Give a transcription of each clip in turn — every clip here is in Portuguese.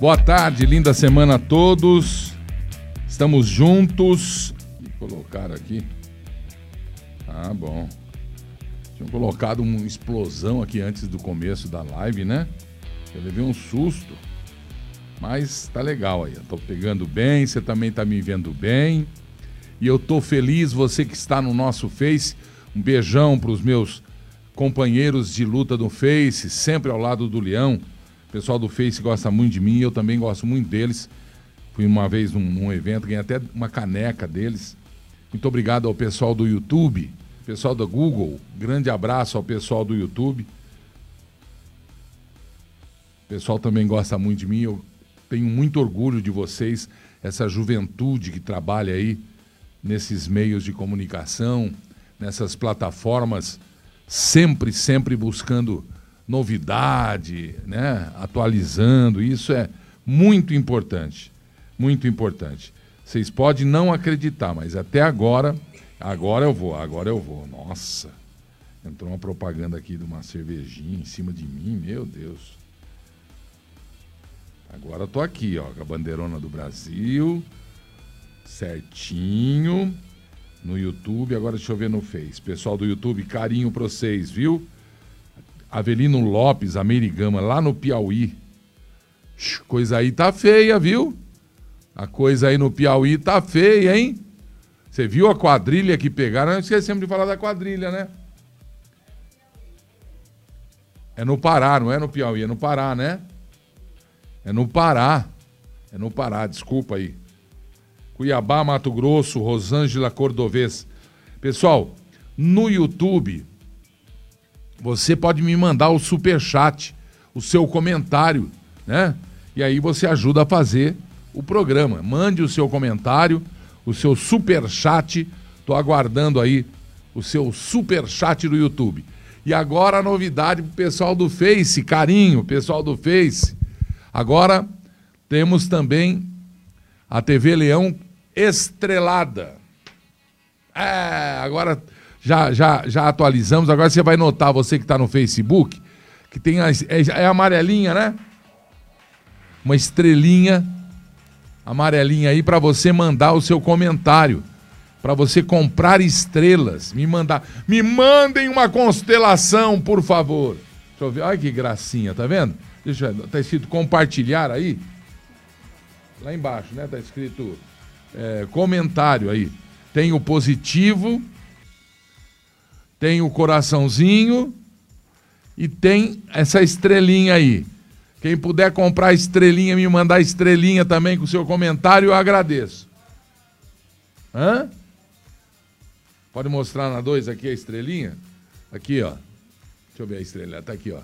Boa tarde, linda semana a todos. Estamos juntos. Vou colocar aqui. Ah, bom. Tinham colocado uma explosão aqui antes do começo da live, né? Eu levei um susto. Mas tá legal aí. Eu tô pegando bem, você também tá me vendo bem. E eu tô feliz, você que está no nosso Face. Um beijão para os meus companheiros de luta do Face, sempre ao lado do Leão. O pessoal do Face gosta muito de mim, eu também gosto muito deles. Fui uma vez num, num evento, ganhei até uma caneca deles. Muito obrigado ao pessoal do YouTube, pessoal da Google. Grande abraço ao pessoal do YouTube. O pessoal também gosta muito de mim. Eu tenho muito orgulho de vocês, essa juventude que trabalha aí nesses meios de comunicação, nessas plataformas, sempre, sempre buscando novidade, né? atualizando. Isso é muito importante, muito importante. Vocês podem não acreditar, mas até agora, agora eu vou, agora eu vou. Nossa, entrou uma propaganda aqui de uma cervejinha em cima de mim, meu Deus. Agora eu tô aqui, ó, com a bandeirona do Brasil, certinho no YouTube. Agora deixa eu ver no Face. Pessoal do YouTube, carinho pra vocês, viu? Avelino Lopes, Amerigama, lá no Piauí. Coisa aí tá feia, viu? A coisa aí no Piauí tá feia, hein? Você viu a quadrilha que pegaram? Nós esquecemos de falar da quadrilha, né? É no Pará, não é no Piauí, é no Pará, né? É no Pará. É no Pará, desculpa aí. Cuiabá, Mato Grosso, Rosângela Cordovês. Pessoal, no YouTube, você pode me mandar o super chat, o seu comentário, né? E aí você ajuda a fazer o programa. Mande o seu comentário, o seu super chat. Tô aguardando aí o seu super chat do YouTube. E agora a novidade pro pessoal do Face, carinho, pessoal do Face. Agora temos também a TV Leão estrelada. É, agora já, já, já atualizamos. Agora você vai notar, você que está no Facebook, que tem as, é, é amarelinha, né? Uma estrelinha amarelinha aí para você mandar o seu comentário. Para você comprar estrelas. Me mandar. Me mandem uma constelação, por favor. Deixa eu ver. Olha que gracinha, tá vendo? Deixa eu ver. Tá escrito compartilhar aí. Lá embaixo, né? Tá escrito é, comentário aí. Tem o positivo, tem o coraçãozinho e tem essa estrelinha aí. Quem puder comprar estrelinha, me mandar estrelinha também com o seu comentário, eu agradeço. Hã? Pode mostrar na 2 aqui a estrelinha? Aqui, ó. Deixa eu ver a estrelinha. Tá aqui, ó.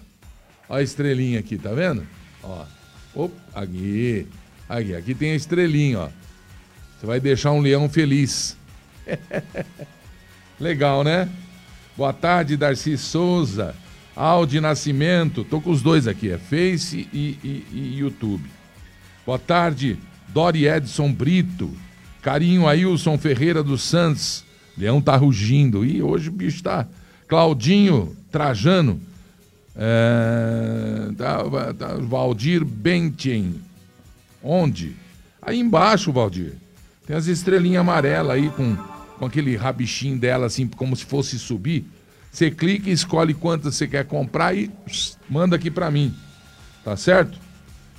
Olha a estrelinha aqui, tá vendo? Ó. Opa, aqui. Aqui, aqui tem a estrelinha, ó. Você vai deixar um leão feliz. Legal, né? Boa tarde, Darcy Souza. Aldi Nascimento. Tô com os dois aqui, é Face e, e, e YouTube. Boa tarde, Dori Edson Brito. Carinho Ailson Ferreira dos Santos. Leão tá rugindo. Ih, hoje o bicho tá. Claudinho Trajano. É, tá, tá, Valdir Bentien. Onde? Aí embaixo, Valdir. Tem as estrelinhas amarelas aí com, com aquele rabichinho dela, assim, como se fosse subir. Você clica e escolhe quantas você quer comprar e manda aqui para mim. Tá certo?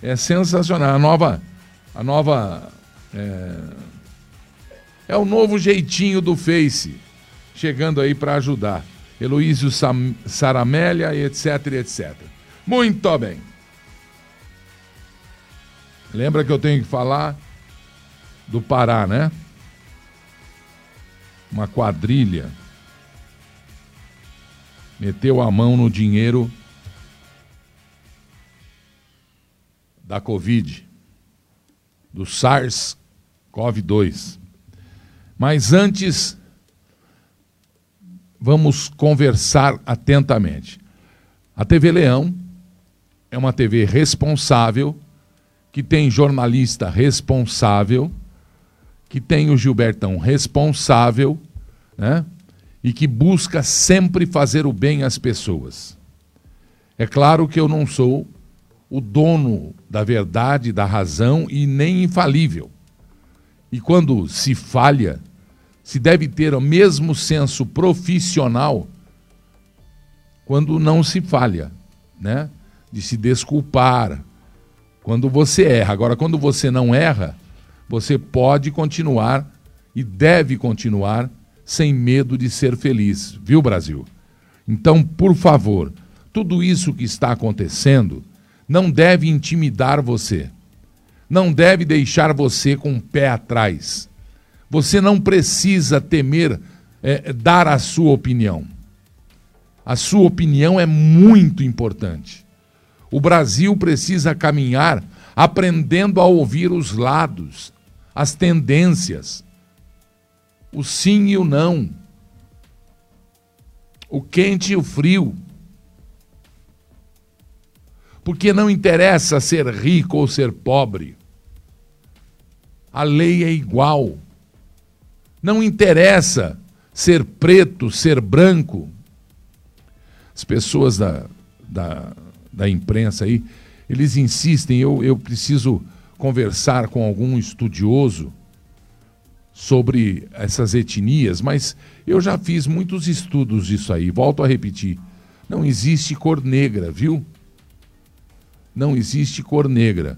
É sensacional. A nova. A nova. É, é o novo jeitinho do Face. Chegando aí para ajudar. Heloísio Sam, Saramélia, etc, etc. Muito bem. Lembra que eu tenho que falar do Pará, né? Uma quadrilha meteu a mão no dinheiro da Covid, do SARS-CoV-2. Mas antes, vamos conversar atentamente. A TV Leão é uma TV responsável, que tem jornalista responsável que tem o Gilbertão responsável, né? E que busca sempre fazer o bem às pessoas. É claro que eu não sou o dono da verdade, da razão e nem infalível. E quando se falha, se deve ter o mesmo senso profissional quando não se falha, né? De se desculpar quando você erra. Agora, quando você não erra, você pode continuar e deve continuar sem medo de ser feliz, viu, Brasil? Então, por favor, tudo isso que está acontecendo não deve intimidar você. Não deve deixar você com o pé atrás. Você não precisa temer é, dar a sua opinião. A sua opinião é muito importante. O Brasil precisa caminhar aprendendo a ouvir os lados, as tendências, o sim e o não, o quente e o frio. Porque não interessa ser rico ou ser pobre. A lei é igual. Não interessa ser preto, ser branco. As pessoas da, da, da imprensa aí, eles insistem, eu, eu preciso conversar com algum estudioso sobre essas etnias, mas eu já fiz muitos estudos disso aí. Volto a repetir: não existe cor negra, viu? Não existe cor negra.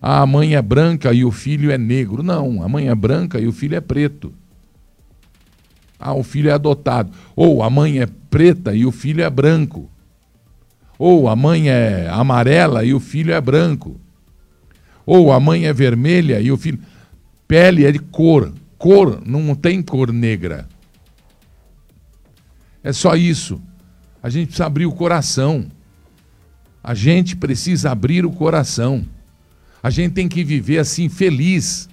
Ah, a mãe é branca e o filho é negro. Não, a mãe é branca e o filho é preto. Ah, o filho é adotado. Ou a mãe é preta e o filho é branco. Ou a mãe é amarela e o filho é branco. Ou a mãe é vermelha e o filho. Pele é de cor. Cor não tem cor negra. É só isso. A gente precisa abrir o coração. A gente precisa abrir o coração. A gente tem que viver assim, feliz.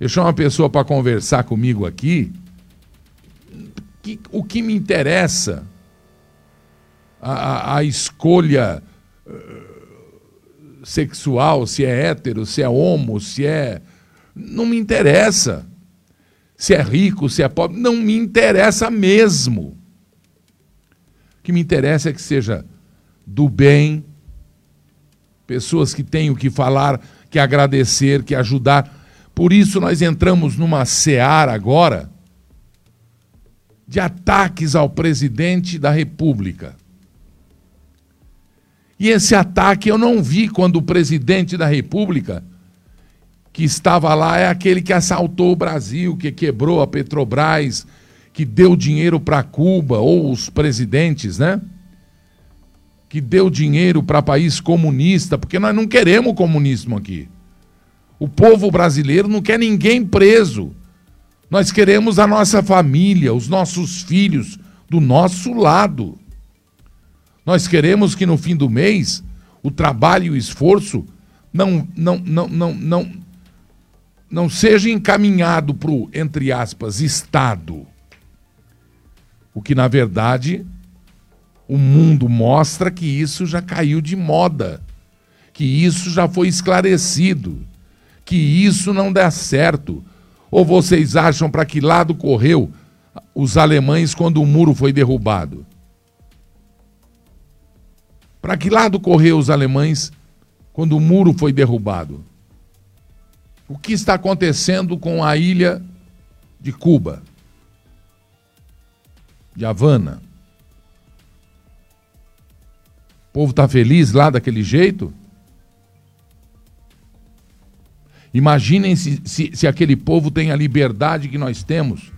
Eu chamo uma pessoa para conversar comigo aqui. O que me interessa, a, a, a escolha uh, sexual, se é hétero, se é homo, se é não me interessa. Se é rico, se é pobre, não me interessa mesmo. O que me interessa é que seja do bem, pessoas que têm o que falar, que agradecer, que ajudar. Por isso nós entramos numa seara agora de ataques ao presidente da República. E esse ataque eu não vi quando o presidente da República que estava lá é aquele que assaltou o Brasil, que quebrou a Petrobras, que deu dinheiro para Cuba, ou os presidentes, né? Que deu dinheiro para país comunista, porque nós não queremos comunismo aqui. O povo brasileiro não quer ninguém preso. Nós queremos a nossa família, os nossos filhos do nosso lado. Nós queremos que no fim do mês o trabalho e o esforço não, não, não, não, não, não seja encaminhado para o, entre aspas, Estado. O que, na verdade, o mundo mostra que isso já caiu de moda, que isso já foi esclarecido, que isso não dá certo. Ou vocês acham para que lado correu os alemães quando o muro foi derrubado? Para que lado correu os alemães quando o muro foi derrubado? o que está acontecendo com a ilha de Cuba, de Havana. O povo está feliz lá daquele jeito? Imaginem se, se, se, aquele povo tem a liberdade que nós temos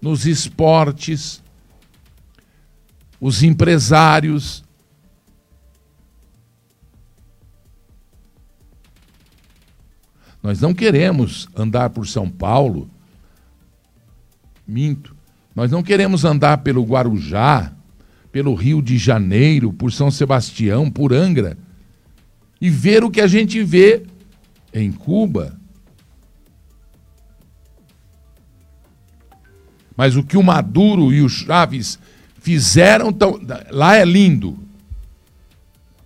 nos esportes, os empresários, Nós não queremos andar por São Paulo. Minto. Nós não queremos andar pelo Guarujá, pelo Rio de Janeiro, por São Sebastião, por Angra e ver o que a gente vê em Cuba. Mas o que o Maduro e o Chaves fizeram tão... lá é lindo.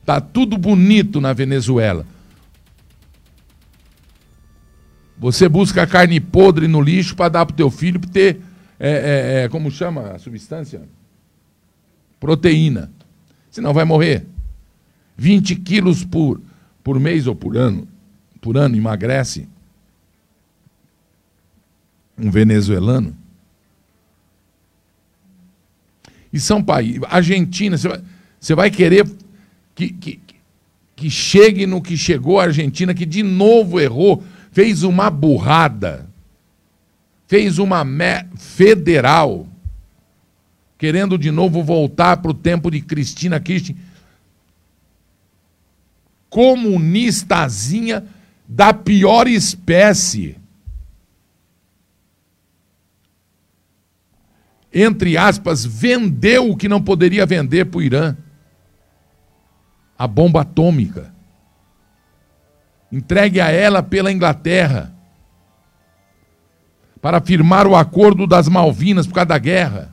Tá tudo bonito na Venezuela. Você busca carne podre no lixo para dar para o teu filho para ter, é, é, é, como chama a substância? Proteína. Senão vai morrer. 20 quilos por, por mês ou por ano, por ano emagrece um venezuelano. E são países. Argentina, você vai, vai querer que, que, que chegue no que chegou a Argentina, que de novo errou, fez uma burrada, fez uma federal, querendo de novo voltar para o tempo de Cristina Kirchner, comunistazinha da pior espécie. Entre aspas, vendeu o que não poderia vender para o Irã a bomba atômica. Entregue a ela pela Inglaterra para firmar o acordo das Malvinas por causa da guerra.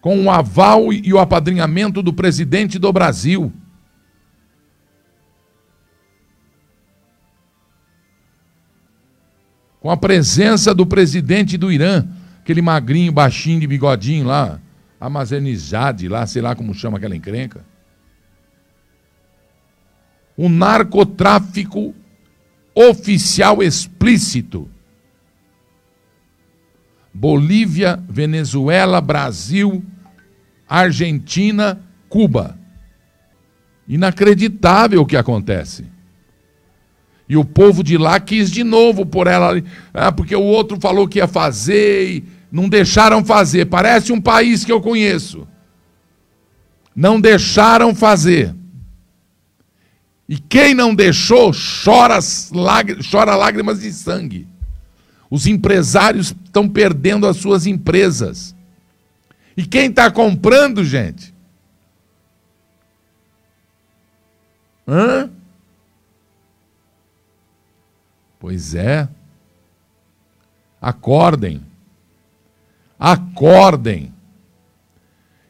Com o aval e o apadrinhamento do presidente do Brasil. Com a presença do presidente do Irã, aquele magrinho, baixinho de bigodinho lá, Amazenizade, lá, sei lá como chama aquela encrenca. O narcotráfico oficial explícito. Bolívia, Venezuela, Brasil, Argentina, Cuba. Inacreditável o que acontece. E o povo de lá quis de novo por ela, ah, porque o outro falou que ia fazer e não deixaram fazer. Parece um país que eu conheço. Não deixaram fazer. E quem não deixou, chora, chora lágrimas de sangue. Os empresários estão perdendo as suas empresas. E quem está comprando, gente? Hã? Pois é. Acordem. Acordem.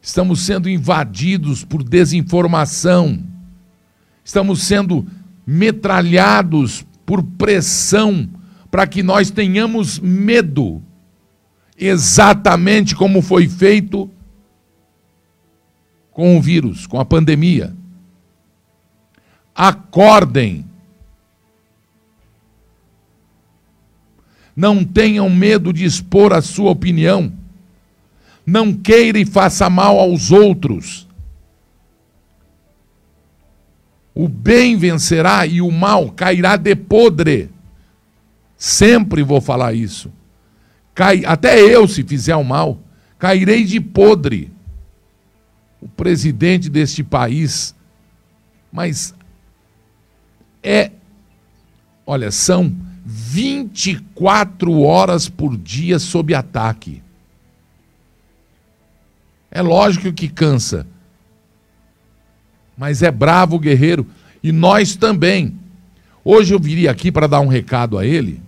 Estamos sendo invadidos por desinformação. Estamos sendo metralhados por pressão para que nós tenhamos medo, exatamente como foi feito com o vírus, com a pandemia. Acordem. Não tenham medo de expor a sua opinião. Não queira e faça mal aos outros. O bem vencerá e o mal cairá de podre. Sempre vou falar isso. Cai, até eu, se fizer o mal, cairei de podre. O presidente deste país. Mas é. Olha, são 24 horas por dia sob ataque. É lógico que cansa. Mas é bravo guerreiro. E nós também. Hoje eu viria aqui para dar um recado a ele.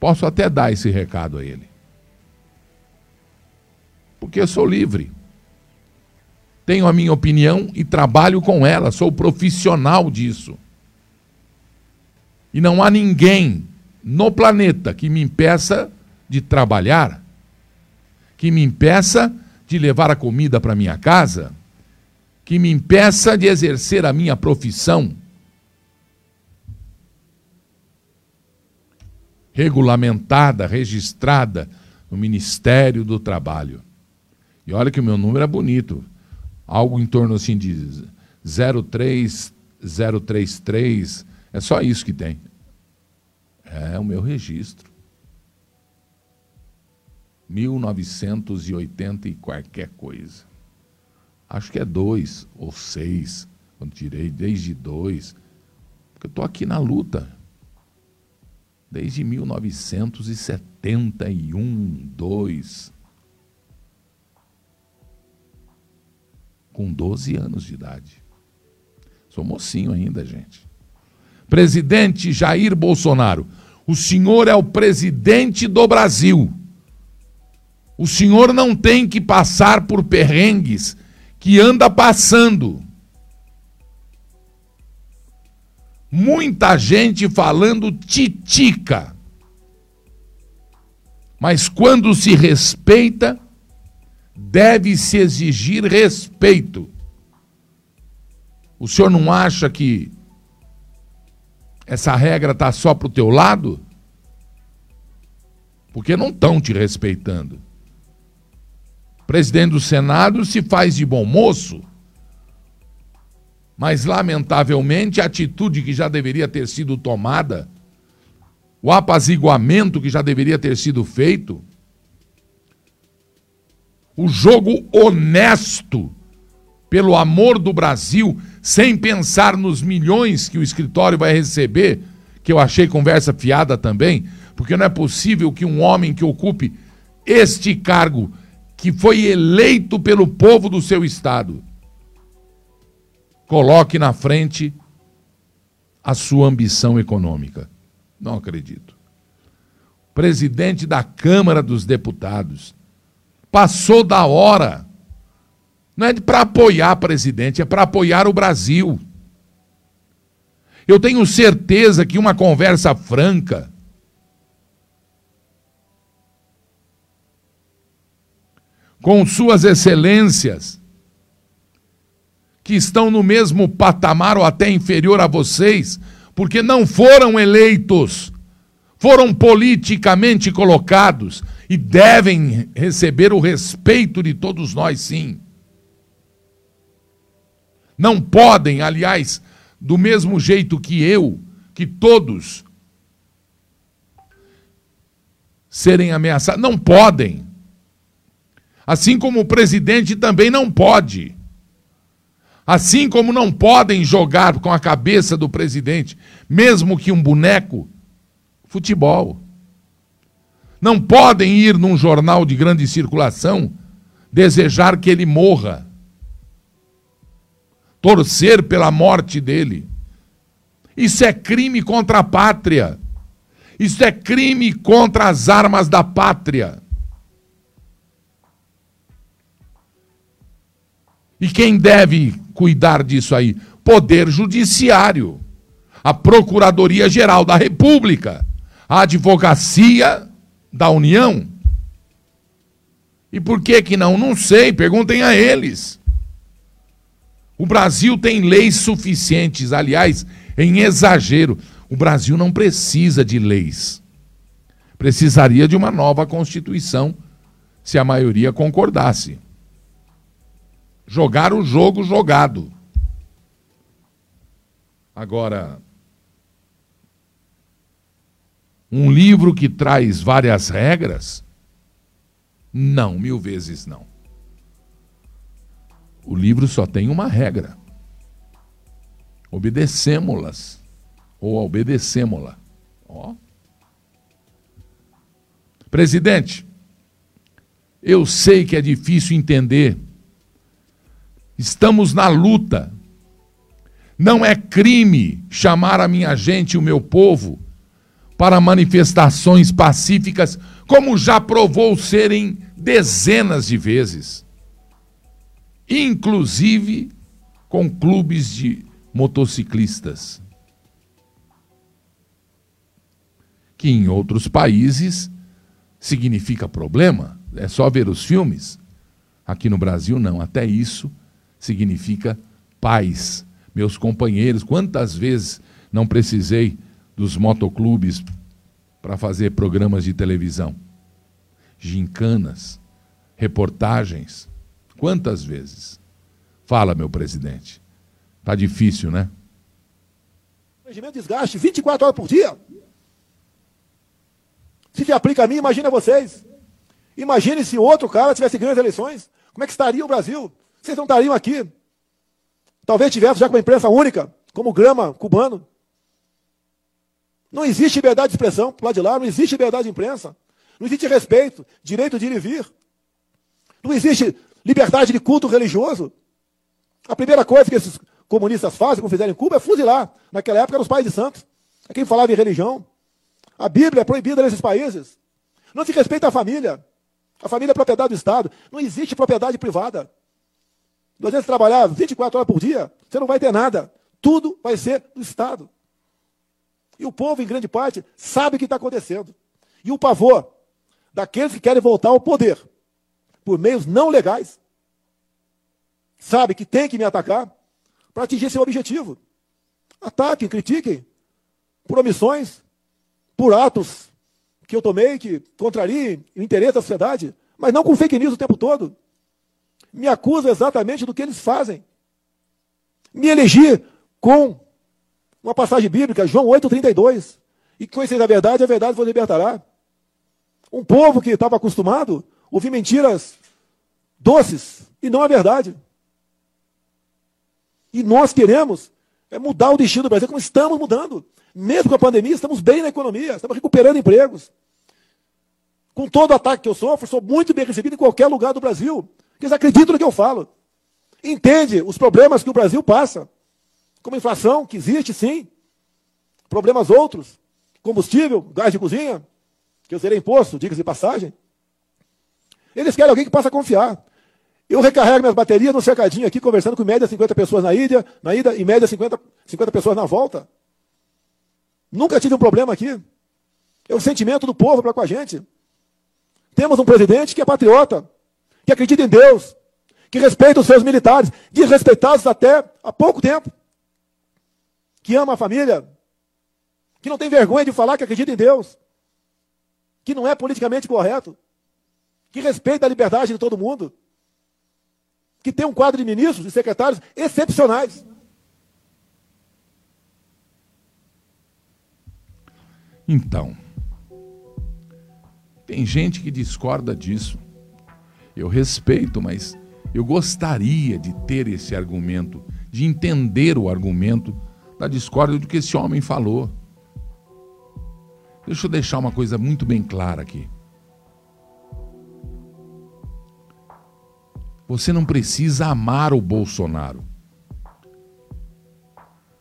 Posso até dar esse recado a ele. Porque eu sou livre. Tenho a minha opinião e trabalho com ela. Sou profissional disso. E não há ninguém no planeta que me impeça de trabalhar que me impeça de levar a comida para minha casa, que me impeça de exercer a minha profissão. Regulamentada, registrada no Ministério do Trabalho. E olha que o meu número é bonito. Algo em torno assim de 03033. É só isso que tem. É o meu registro. 1980 e qualquer coisa. Acho que é dois ou seis, quando tirei, desde dois. Porque eu estou aqui na luta. Desde 1971, dois. Com 12 anos de idade. Sou mocinho ainda, gente. Presidente Jair Bolsonaro, o senhor é o presidente do Brasil. O senhor não tem que passar por perrengues que anda passando. Muita gente falando titica. Mas quando se respeita, deve-se exigir respeito. O senhor não acha que essa regra está só para o teu lado? Porque não estão te respeitando. Presidente do Senado se faz de bom moço, mas lamentavelmente a atitude que já deveria ter sido tomada, o apaziguamento que já deveria ter sido feito, o jogo honesto pelo amor do Brasil, sem pensar nos milhões que o escritório vai receber, que eu achei conversa fiada também, porque não é possível que um homem que ocupe este cargo, que foi eleito pelo povo do seu estado, coloque na frente a sua ambição econômica. Não acredito. Presidente da Câmara dos Deputados passou da hora não é para apoiar presidente, é para apoiar o Brasil. Eu tenho certeza que uma conversa franca, com suas excelências, que estão no mesmo patamar ou até inferior a vocês, porque não foram eleitos, foram politicamente colocados e devem receber o respeito de todos nós, sim. Não podem, aliás, do mesmo jeito que eu, que todos, serem ameaçados. Não podem. Assim como o presidente também não pode. Assim como não podem jogar com a cabeça do presidente, mesmo que um boneco, futebol. Não podem ir num jornal de grande circulação desejar que ele morra torcer pela morte dele. Isso é crime contra a pátria. Isso é crime contra as armas da pátria. E quem deve cuidar disso aí? Poder Judiciário, a Procuradoria Geral da República, a Advocacia da União. E por que que não? Não sei, perguntem a eles. O Brasil tem leis suficientes, aliás, em exagero. O Brasil não precisa de leis. Precisaria de uma nova Constituição, se a maioria concordasse. Jogar o jogo jogado. Agora, um livro que traz várias regras? Não, mil vezes não. O livro só tem uma regra: obedecemos-las ou obedecemos-la. Ó. Presidente, eu sei que é difícil entender. Estamos na luta. Não é crime chamar a minha gente o meu povo para manifestações pacíficas, como já provou serem dezenas de vezes inclusive com clubes de motociclistas. Que em outros países significa problema, é só ver os filmes. Aqui no Brasil, não, até isso significa paz. Meus companheiros, quantas vezes não precisei dos motoclubes para fazer programas de televisão? Gincanas, reportagens Quantas vezes? Fala, meu presidente. Tá difícil, né? Regimento desgaste 24 horas por dia. Se te aplica a mim, imagina vocês. Imagine se outro cara tivesse ganho as eleições. Como é que estaria o Brasil? Vocês não estariam aqui. Talvez tivesse já com uma imprensa única, como o grama cubano. Não existe liberdade de expressão lado de lá, não existe liberdade de imprensa. Não existe respeito, direito de ir e vir. Não existe liberdade de culto religioso. A primeira coisa que esses comunistas fazem, como fizeram em Cuba, é fuzilar. Naquela época eram os pais de santos. É quem falava em religião. A Bíblia é proibida nesses países. Não se respeita a família. A família é propriedade do Estado. Não existe propriedade privada. Nós vezes trabalhar 24 horas por dia, você não vai ter nada. Tudo vai ser do Estado. E o povo, em grande parte, sabe o que está acontecendo. E o pavor daqueles que querem voltar ao poder por meios não legais, sabe que tem que me atacar para atingir seu objetivo. Ataquem, critiquem, por omissões, por atos que eu tomei que contrariem o interesse da sociedade, mas não com fake news o tempo todo. Me acusam exatamente do que eles fazem. Me elegi com uma passagem bíblica, João 8,32. E conheceis a verdade, a verdade vos libertará. Um povo que estava acostumado a ouvir mentiras doces e não a verdade. E nós queremos é mudar o destino do Brasil, como estamos mudando. Mesmo com a pandemia, estamos bem na economia, estamos recuperando empregos. Com todo o ataque que eu sofro, sou muito bem recebido em qualquer lugar do Brasil. Porque eles acreditam no que eu falo. Entende os problemas que o Brasil passa. Como inflação, que existe sim. Problemas outros. Combustível, gás de cozinha, que eu serei imposto, dicas de passagem. Eles querem alguém que possa confiar. Eu recarrego minhas baterias no cercadinho aqui, conversando com média 50 pessoas na ida, na ida e média 50, 50 pessoas na volta. Nunca tive um problema aqui. É o sentimento do povo para com a gente. Temos um presidente que é patriota, que acredita em Deus, que respeita os seus militares, desrespeitados até há pouco tempo, que ama a família, que não tem vergonha de falar que acredita em Deus, que não é politicamente correto, que respeita a liberdade de todo mundo que tem um quadro de ministros e secretários excepcionais. Então, tem gente que discorda disso. Eu respeito, mas eu gostaria de ter esse argumento, de entender o argumento da discórdia do que esse homem falou. Deixa eu deixar uma coisa muito bem clara aqui. Você não precisa amar o Bolsonaro.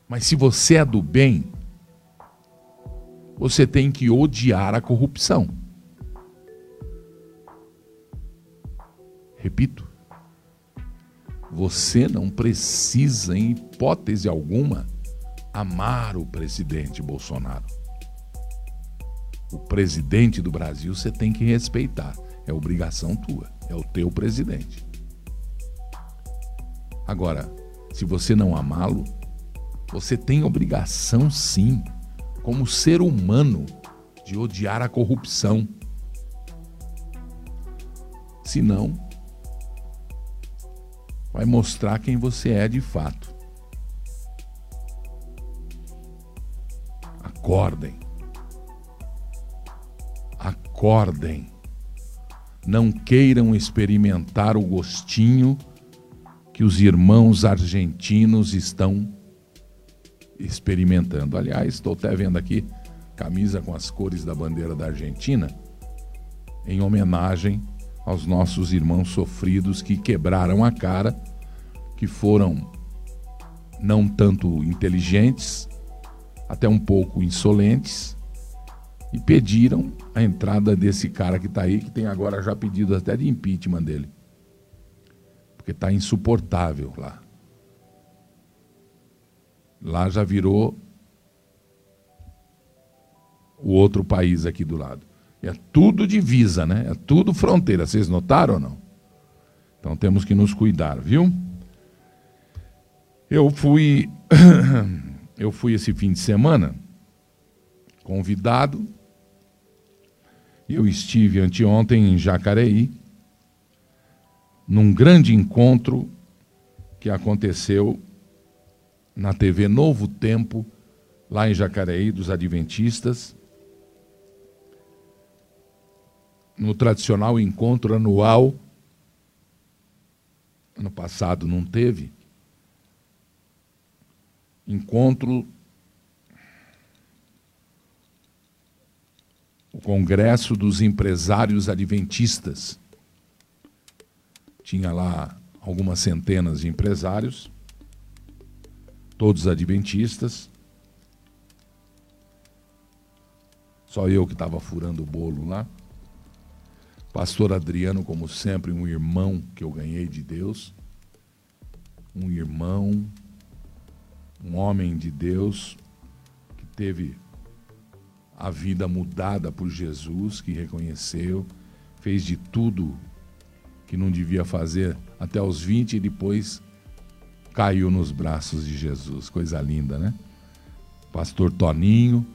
Mas se você é do bem, você tem que odiar a corrupção. Repito, você não precisa, em hipótese alguma, amar o presidente Bolsonaro. O presidente do Brasil você tem que respeitar. É obrigação tua. É o teu presidente. Agora, se você não amá-lo, você tem obrigação sim, como ser humano, de odiar a corrupção. Senão, vai mostrar quem você é de fato. Acordem. Acordem. Não queiram experimentar o gostinho que os irmãos argentinos estão experimentando. Aliás, estou até vendo aqui camisa com as cores da bandeira da Argentina, em homenagem aos nossos irmãos sofridos que quebraram a cara, que foram não tanto inteligentes, até um pouco insolentes, e pediram a entrada desse cara que está aí, que tem agora já pedido até de impeachment dele porque está insuportável lá. Lá já virou o outro país aqui do lado. É tudo divisa, né? É tudo fronteira. Vocês notaram ou não? Então temos que nos cuidar, viu? Eu fui eu fui esse fim de semana convidado. Eu estive anteontem em Jacareí num grande encontro que aconteceu na TV Novo Tempo, lá em Jacareí, dos Adventistas, no tradicional encontro anual. Ano passado não teve. Encontro. O Congresso dos Empresários Adventistas tinha lá algumas centenas de empresários, todos adventistas. Só eu que estava furando o bolo lá. Pastor Adriano, como sempre, um irmão que eu ganhei de Deus. Um irmão, um homem de Deus que teve a vida mudada por Jesus, que reconheceu, fez de tudo que não devia fazer até os 20 e depois caiu nos braços de Jesus. Coisa linda, né? Pastor Toninho,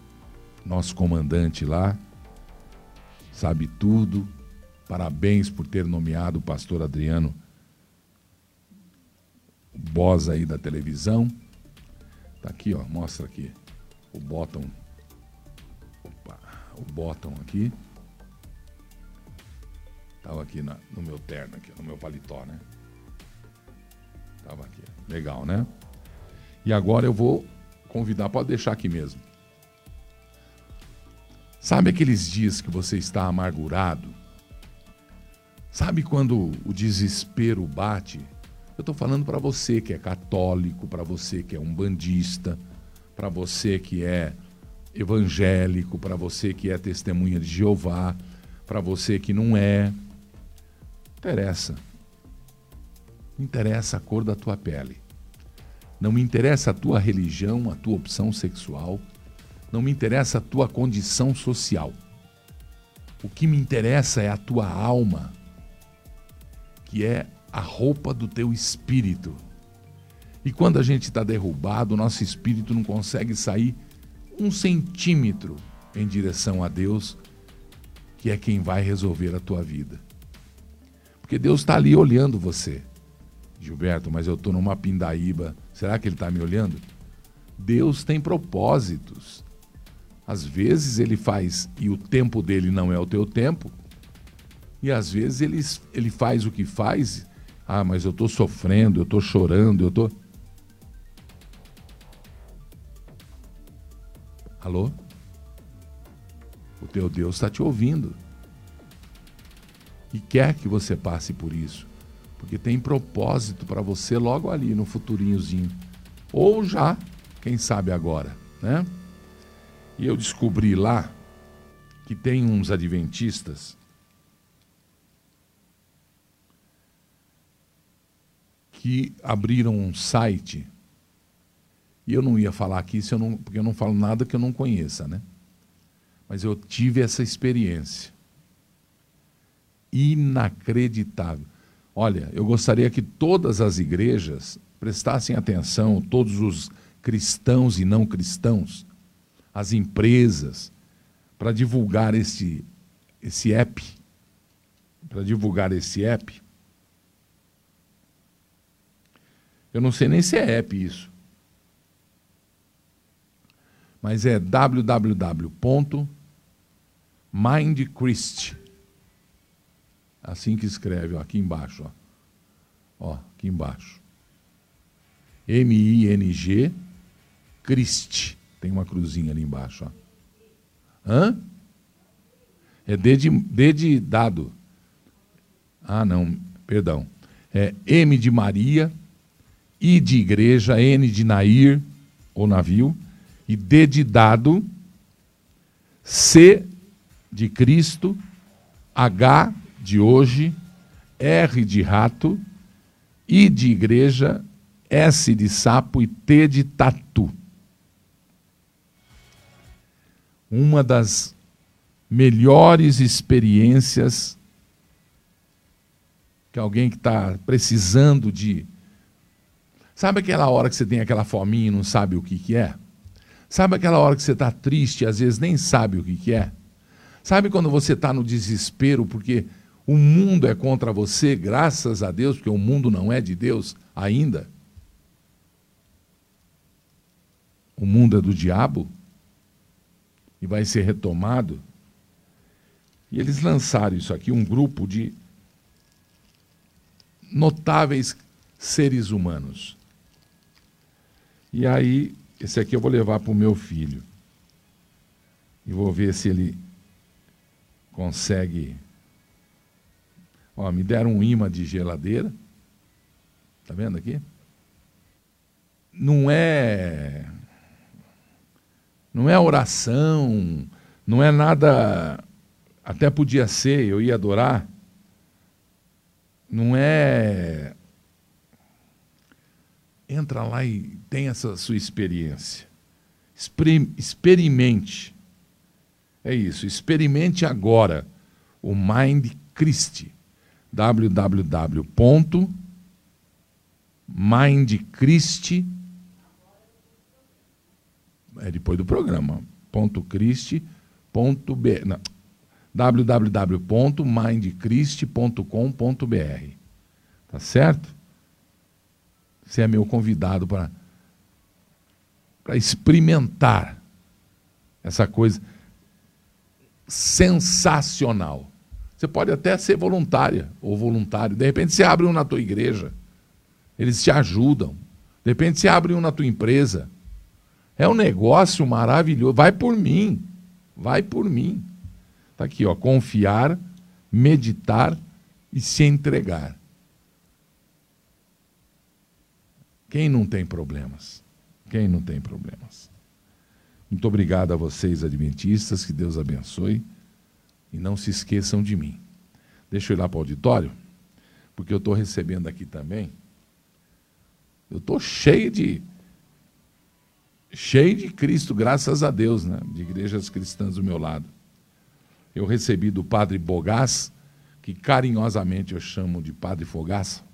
nosso comandante lá, sabe tudo. Parabéns por ter nomeado o pastor Adriano, o boss aí da televisão. Tá aqui, ó, mostra aqui o bottom. Opa, o bottom aqui. Tava aqui na, no meu terno, aqui, no meu paletó, né? Tava aqui. Legal, né? E agora eu vou convidar, pode deixar aqui mesmo. Sabe aqueles dias que você está amargurado? Sabe quando o desespero bate? Eu estou falando para você que é católico, para você que é um bandista, para você que é evangélico, para você que é testemunha de Jeová, para você que não é, interessa. Não interessa a cor da tua pele. Não me interessa a tua religião, a tua opção sexual. Não me interessa a tua condição social. O que me interessa é a tua alma, que é a roupa do teu espírito. E quando a gente está derrubado, o nosso espírito não consegue sair um centímetro em direção a Deus, que é quem vai resolver a tua vida. Porque Deus está ali olhando você. Gilberto, mas eu estou numa pindaíba. Será que ele está me olhando? Deus tem propósitos. Às vezes ele faz e o tempo dele não é o teu tempo. E às vezes ele, ele faz o que faz. Ah, mas eu estou sofrendo, eu estou chorando, eu estou. Alô? O teu Deus está te ouvindo e quer que você passe por isso, porque tem propósito para você logo ali no futurinhozinho, ou já, quem sabe agora, né? E eu descobri lá que tem uns adventistas que abriram um site. E eu não ia falar aqui se eu não, porque eu não falo nada que eu não conheça, né? Mas eu tive essa experiência inacreditável. Olha, eu gostaria que todas as igrejas prestassem atenção, todos os cristãos e não cristãos, as empresas, para divulgar esse, esse app, para divulgar esse app. Eu não sei nem se é app isso. Mas é www.mindchrist.com Assim que escreve, ó, aqui embaixo. Ó. ó, aqui embaixo. M-I-N-G, Christ. Tem uma cruzinha ali embaixo. Ó. Hã? É D de, D de dado. Ah, não, perdão. É M de Maria, I de igreja, N de Nair, ou navio, e D de dado, C de Cristo, H de hoje, R de rato, I de igreja, S de sapo e T de tatu. Uma das melhores experiências que alguém que está precisando de. Sabe aquela hora que você tem aquela fominha e não sabe o que, que é? Sabe aquela hora que você está triste e às vezes nem sabe o que, que é? Sabe quando você está no desespero porque o mundo é contra você, graças a Deus, porque o mundo não é de Deus ainda. O mundo é do diabo e vai ser retomado. E eles lançaram isso aqui, um grupo de notáveis seres humanos. E aí, esse aqui eu vou levar para o meu filho. E vou ver se ele consegue Ó, me deram um imã de geladeira. Tá vendo aqui? Não é não é oração, não é nada até podia ser, eu ia adorar. Não é entra lá e tem essa sua experiência. Experimente. É isso, experimente agora o Mind Christi www.mindchrist é depois do programa. Ponto ponto B. Tá certo? Você é meu convidado para para experimentar essa coisa sensacional. Você pode até ser voluntária ou voluntário. De repente você abre um na tua igreja. Eles te ajudam. De repente você abre um na tua empresa. É um negócio maravilhoso. Vai por mim. Vai por mim. Está aqui, ó. Confiar, meditar e se entregar. Quem não tem problemas? Quem não tem problemas? Muito obrigado a vocês, adventistas, que Deus abençoe. E não se esqueçam de mim. Deixa eu ir lá para o auditório, porque eu estou recebendo aqui também. Eu estou cheio de. Cheio de Cristo, graças a Deus, né? de igrejas cristãs do meu lado. Eu recebi do padre Bogás, que carinhosamente eu chamo de padre Fogaça.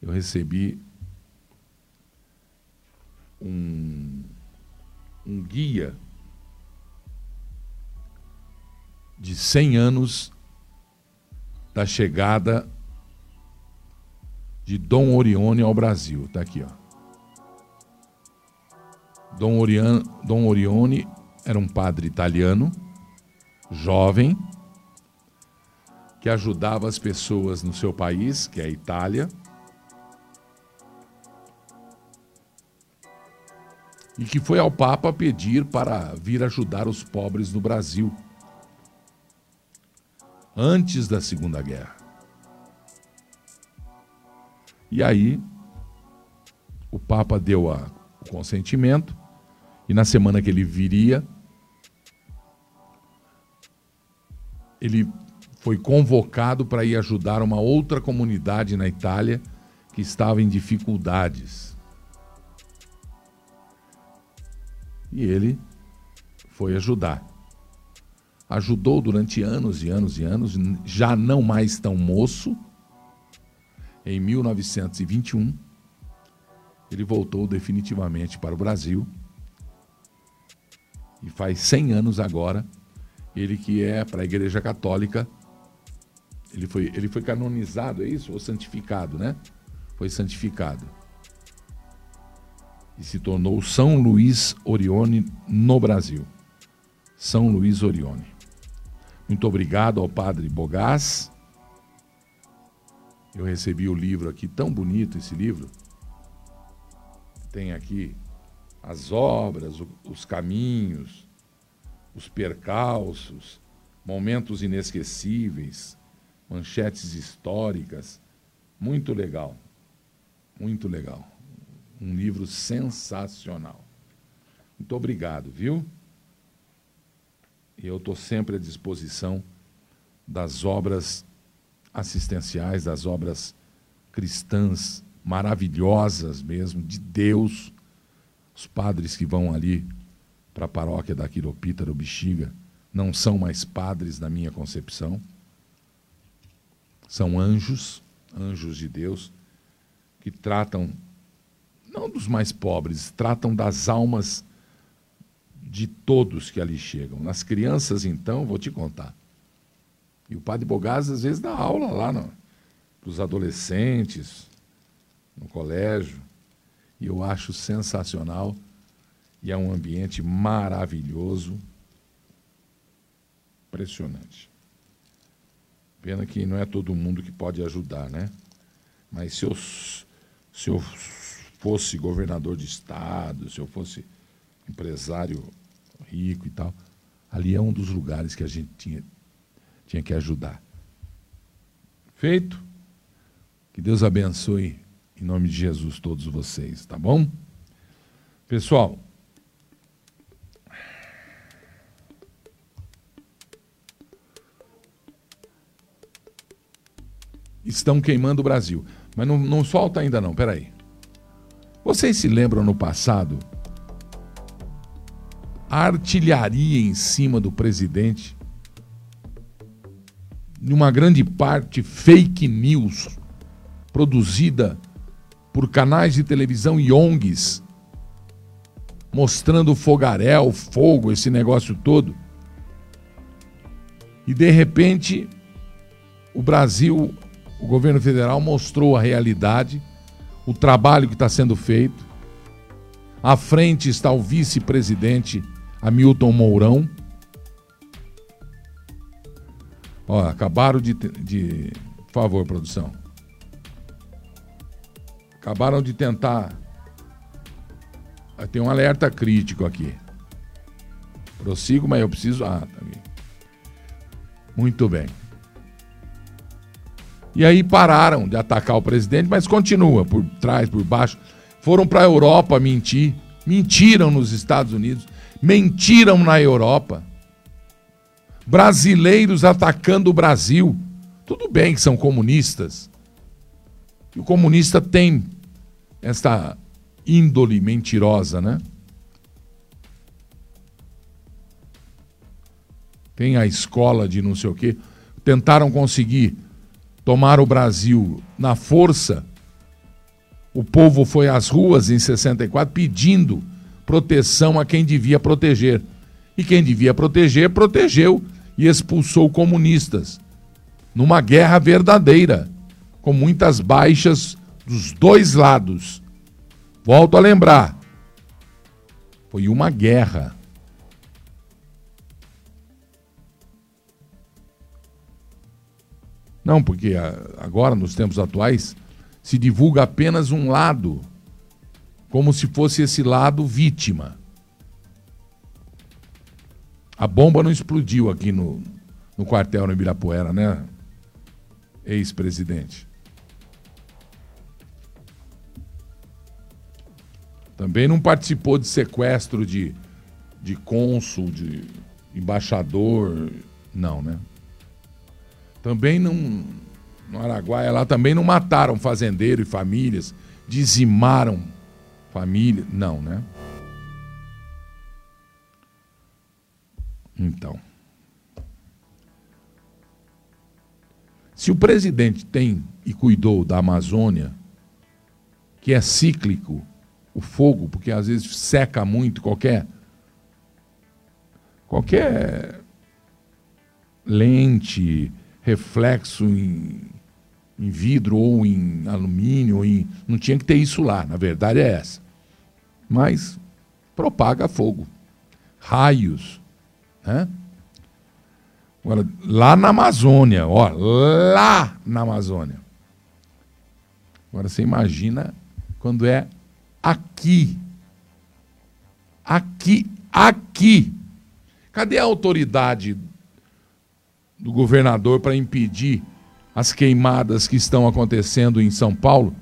Eu recebi um, um guia de 100 anos da chegada de Dom Orione ao Brasil. Está aqui, ó. Dom, Orian, Dom Orione era um padre italiano, jovem, que ajudava as pessoas no seu país, que é a Itália, e que foi ao Papa pedir para vir ajudar os pobres no Brasil antes da Segunda Guerra. E aí, o Papa deu a, o consentimento, e na semana que ele viria, ele foi convocado para ir ajudar uma outra comunidade na Itália que estava em dificuldades. E ele foi ajudar ajudou durante anos e anos e anos, já não mais tão moço. Em 1921, ele voltou definitivamente para o Brasil. E faz 100 anos agora, ele que é para a Igreja Católica, ele foi, ele foi canonizado, é isso? Ou santificado, né? Foi santificado. E se tornou São Luís Orione no Brasil. São Luís Orione. Muito obrigado ao padre Bogás. Eu recebi o livro aqui, tão bonito esse livro. Tem aqui as obras, os caminhos, os percalços, momentos inesquecíveis, manchetes históricas. Muito legal. Muito legal. Um livro sensacional. Muito obrigado, viu? E eu estou sempre à disposição das obras assistenciais, das obras cristãs maravilhosas mesmo, de Deus. Os padres que vão ali para a paróquia da Quiropítaro Bexiga não são mais padres na minha concepção. São anjos, anjos de Deus, que tratam, não dos mais pobres, tratam das almas de todos que ali chegam. Nas crianças, então, vou te contar. E o padre Bogás, às vezes, dá aula lá para os adolescentes, no colégio. E eu acho sensacional. E é um ambiente maravilhoso. Impressionante. Pena que não é todo mundo que pode ajudar, né? Mas se eu, se eu fosse governador de estado, se eu fosse empresário rico e tal. Ali é um dos lugares que a gente tinha, tinha que ajudar. Feito? Que Deus abençoe em nome de Jesus todos vocês, tá bom? Pessoal, estão queimando o Brasil. Mas não, não solta ainda não, peraí. Vocês se lembram no passado artilharia em cima do presidente de uma grande parte fake news produzida por canais de televisão e ONGs mostrando fogaréu, fogo, esse negócio todo. E de repente, o Brasil, o governo federal mostrou a realidade, o trabalho que está sendo feito. À frente está o vice-presidente Hamilton Mourão. Ó, acabaram de, de. Por favor, produção. Acabaram de tentar tem um alerta crítico aqui. Prossigo, mas eu preciso. Ah, tá aqui. Muito bem. E aí pararam de atacar o presidente, mas continua por trás, por baixo. Foram para a Europa mentir. Mentiram nos Estados Unidos. Mentiram na Europa. Brasileiros atacando o Brasil. Tudo bem que são comunistas. O comunista tem esta índole mentirosa, né? Tem a escola de não sei o quê. Tentaram conseguir tomar o Brasil na força. O povo foi às ruas em 64 pedindo proteção a quem devia proteger. E quem devia proteger, protegeu e expulsou comunistas. Numa guerra verdadeira, com muitas baixas dos dois lados. Volto a lembrar. Foi uma guerra. Não, porque agora, nos tempos atuais, se divulga apenas um lado, como se fosse esse lado vítima. A bomba não explodiu aqui no, no quartel no Ibirapuera, né? Ex-presidente. Também não participou de sequestro de, de cônsul, de embaixador, não, né? Também não. No Araguaia lá também não mataram fazendeiro e famílias, dizimaram família, não, né? Então. Se o presidente tem e cuidou da Amazônia, que é cíclico, o fogo, porque às vezes seca muito qualquer qualquer lente, reflexo em, em vidro ou em alumínio, ou em, não tinha que ter isso lá, na verdade é essa. Mas propaga fogo, raios, né? Agora, lá na Amazônia, ó, lá na Amazônia. Agora você imagina quando é aqui. Aqui, aqui. Cadê a autoridade do governador para impedir as queimadas que estão acontecendo em São Paulo?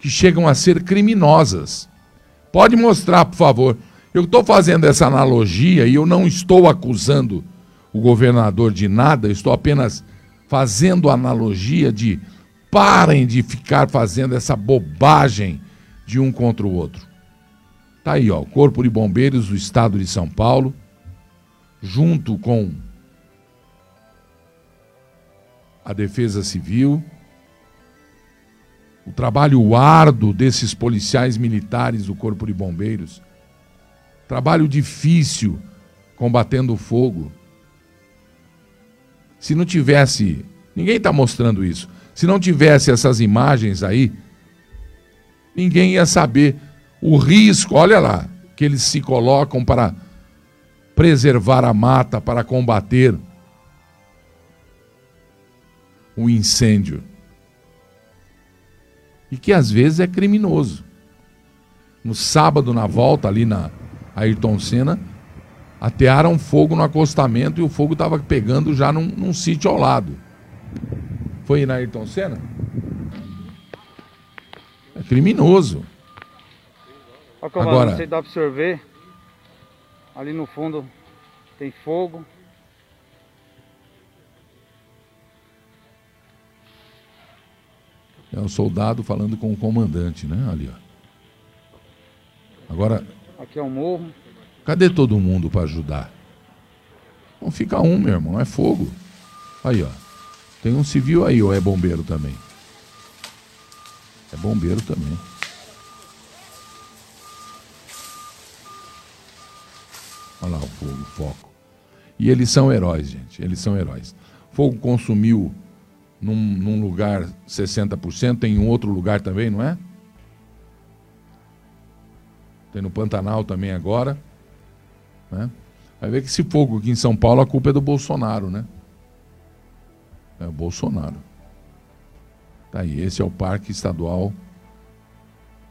Que chegam a ser criminosas. Pode mostrar, por favor. Eu estou fazendo essa analogia e eu não estou acusando o governador de nada, estou apenas fazendo analogia de parem de ficar fazendo essa bobagem de um contra o outro. Tá aí, ó, Corpo de Bombeiros do Estado de São Paulo, junto com a Defesa Civil, o trabalho árduo desses policiais militares do Corpo de Bombeiros, trabalho difícil combatendo o fogo. Se não tivesse, ninguém está mostrando isso, se não tivesse essas imagens aí, ninguém ia saber o risco, olha lá, que eles se colocam para preservar a mata, para combater o incêndio. E que às vezes é criminoso. No sábado, na volta ali na Ayrton Senna, atearam fogo no acostamento e o fogo estava pegando já num, num sítio ao lado. Foi na Ayrton Senna? É criminoso. Agora, sei dá para absorver. Ali no fundo tem fogo. É o soldado falando com o comandante, né? Ali, ó. Agora. Aqui é o morro. Cadê todo mundo para ajudar? Não fica um, meu irmão, é fogo. Aí, ó. Tem um civil aí, ou é bombeiro também? É bombeiro também. Olha lá o fogo, o foco. E eles são heróis, gente. Eles são heróis. Fogo consumiu num, num lugar 60%, tem em outro lugar também, não é? Tem no Pantanal também agora. Né? Vai ver que esse fogo aqui em São Paulo, a culpa é do Bolsonaro, né? É o Bolsonaro. Tá aí, esse é o Parque Estadual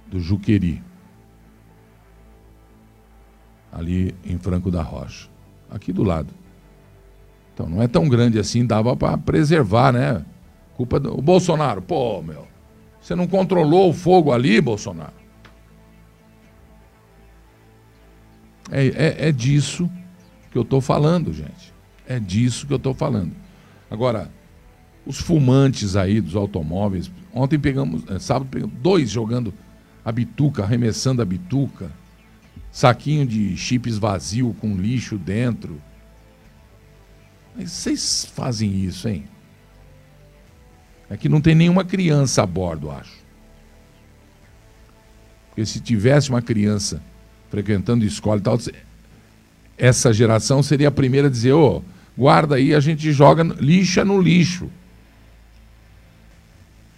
do Juqueri. Ali em Franco da Rocha. Aqui do lado. Então não é tão grande assim, dava para preservar, né? Culpa do o Bolsonaro. Pô, meu. Você não controlou o fogo ali, Bolsonaro? É, é, é disso que eu estou falando, gente. É disso que eu estou falando. Agora, os fumantes aí dos automóveis. Ontem pegamos, é, sábado pegamos dois jogando a bituca, arremessando a bituca. Saquinho de chips vazio com lixo dentro. Mas vocês fazem isso, hein? É que não tem nenhuma criança a bordo, acho. Porque se tivesse uma criança frequentando escola e tal, essa geração seria a primeira a dizer: ô, oh, guarda aí, a gente joga lixa no lixo.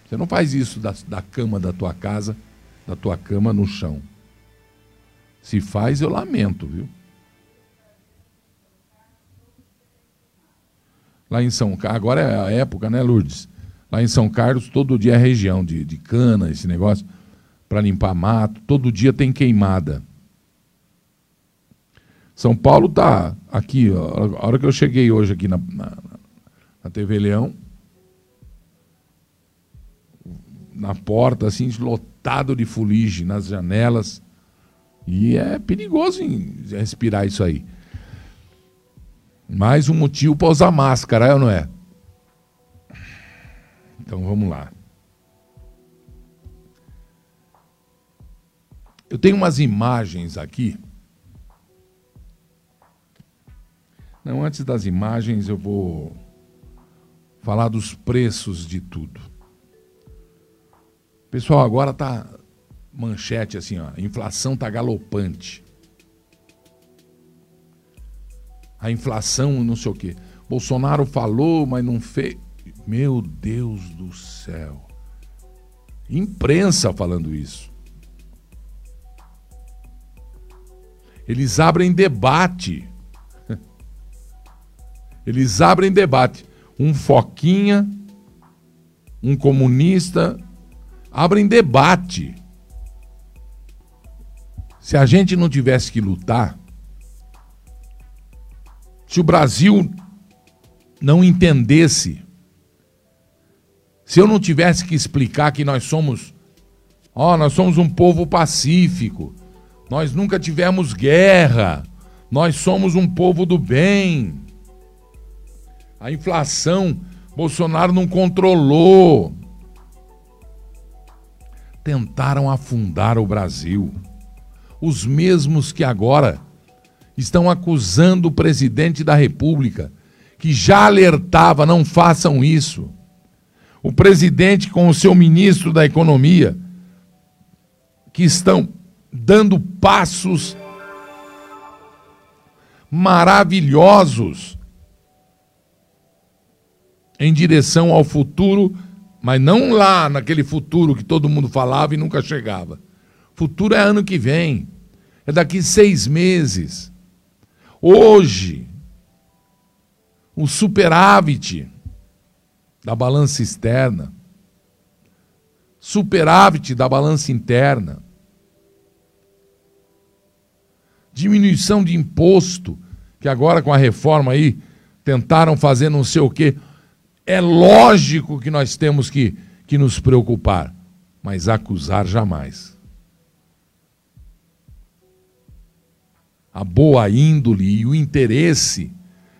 Você não faz isso da, da cama da tua casa, da tua cama no chão. Se faz, eu lamento, viu? Lá em São Carlos, agora é a época, né, Lourdes? Lá em São Carlos, todo dia é região de, de cana, esse negócio, para limpar mato, todo dia tem queimada. São Paulo tá aqui, ó, a hora que eu cheguei hoje aqui na, na, na TV Leão, na porta, assim, lotado de fuligem nas janelas. E é perigoso respirar isso aí. Mais um motivo para usar máscara, é ou não é? Então vamos lá. Eu tenho umas imagens aqui. Não, antes das imagens eu vou falar dos preços de tudo. Pessoal, agora tá manchete assim, ó, inflação tá galopante. A inflação, não sei o quê. Bolsonaro falou, mas não fez. Meu Deus do céu. Imprensa falando isso. Eles abrem debate. Eles abrem debate. Um foquinha, um comunista, abrem debate. Se a gente não tivesse que lutar, se o Brasil não entendesse, se eu não tivesse que explicar que nós somos, ó, nós somos um povo pacífico, nós nunca tivemos guerra, nós somos um povo do bem. A inflação, Bolsonaro não controlou tentaram afundar o Brasil. Os mesmos que agora estão acusando o presidente da República, que já alertava: não façam isso. O presidente com o seu ministro da Economia, que estão dando passos maravilhosos em direção ao futuro mas não lá naquele futuro que todo mundo falava e nunca chegava. Futuro é ano que vem. É daqui seis meses. Hoje, o superávit da balança externa, superávit da balança interna, diminuição de imposto, que agora com a reforma aí tentaram fazer não sei o quê. É lógico que nós temos que, que nos preocupar, mas acusar jamais. A boa índole e o interesse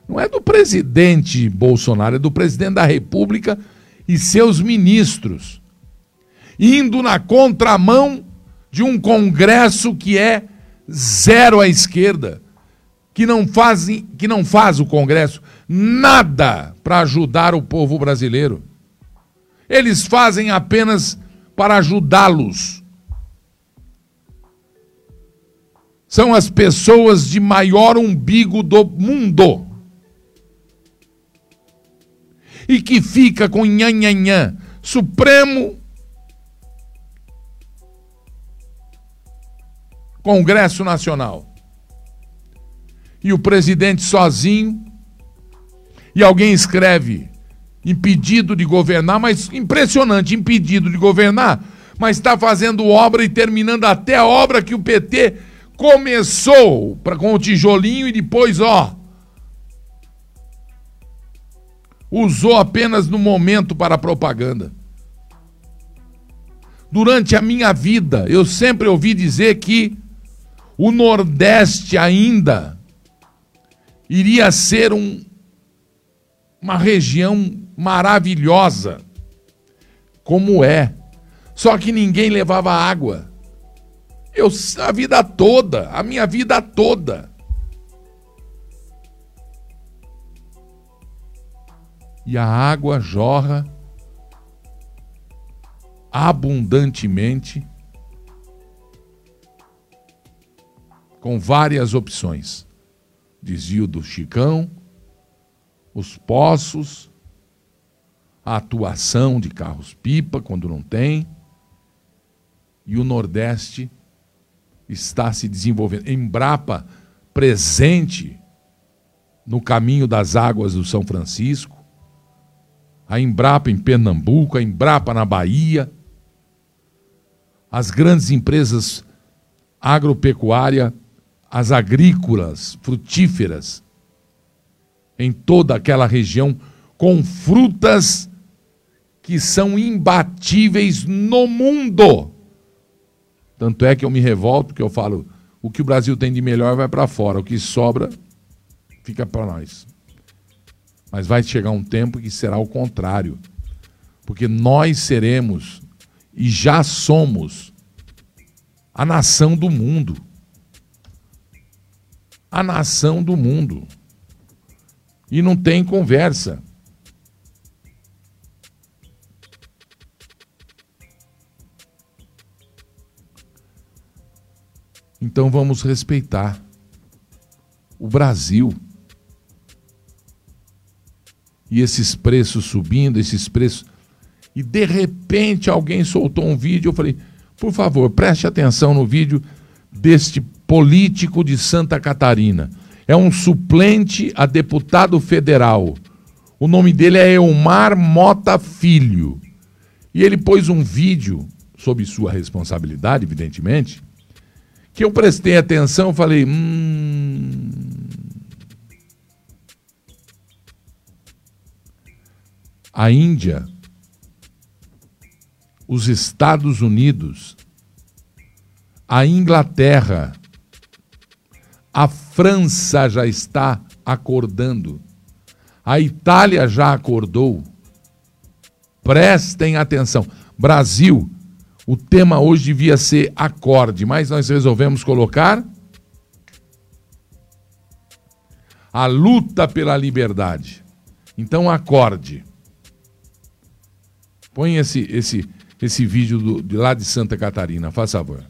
não é do presidente Bolsonaro, é do presidente da República e seus ministros, indo na contramão de um Congresso que é zero à esquerda, que não faz, que não faz o Congresso nada para ajudar o povo brasileiro. Eles fazem apenas para ajudá-los. São as pessoas de maior umbigo do mundo. E que fica com nhanhanhã. Supremo Congresso Nacional. E o presidente sozinho. E alguém escreve impedido de governar, mas impressionante, impedido de governar, mas está fazendo obra e terminando até a obra que o PT começou pra, com o tijolinho e depois, ó, usou apenas no momento para propaganda. Durante a minha vida, eu sempre ouvi dizer que o Nordeste ainda iria ser um, uma região maravilhosa, como é. Só que ninguém levava água. Eu a vida toda, a minha vida toda. E a água jorra abundantemente com várias opções. Desvio do Chicão, os poços, a atuação de carros-pipa quando não tem, e o Nordeste está se desenvolvendo. Embrapa presente no caminho das águas do São Francisco, a Embrapa em Pernambuco, a Embrapa na Bahia, as grandes empresas agropecuária as agrícolas, frutíferas, em toda aquela região, com frutas que são imbatíveis no mundo. Tanto é que eu me revolto, que eu falo, o que o Brasil tem de melhor vai para fora, o que sobra fica para nós. Mas vai chegar um tempo que será o contrário. Porque nós seremos e já somos a nação do mundo a nação do mundo. E não tem conversa. Então vamos respeitar o Brasil. E esses preços subindo, esses preços. E de repente alguém soltou um vídeo. Eu falei, por favor, preste atenção no vídeo deste político de Santa Catarina. É um suplente a deputado federal. O nome dele é Elmar Mota Filho. E ele pôs um vídeo, sob sua responsabilidade, evidentemente, que eu prestei atenção e falei: hum. A Índia, os Estados Unidos, a Inglaterra, a França já está acordando. A Itália já acordou. Prestem atenção. Brasil, o tema hoje devia ser acorde, mas nós resolvemos colocar a luta pela liberdade. Então acorde. Põe esse esse esse vídeo do, de lá de Santa Catarina, faz favor.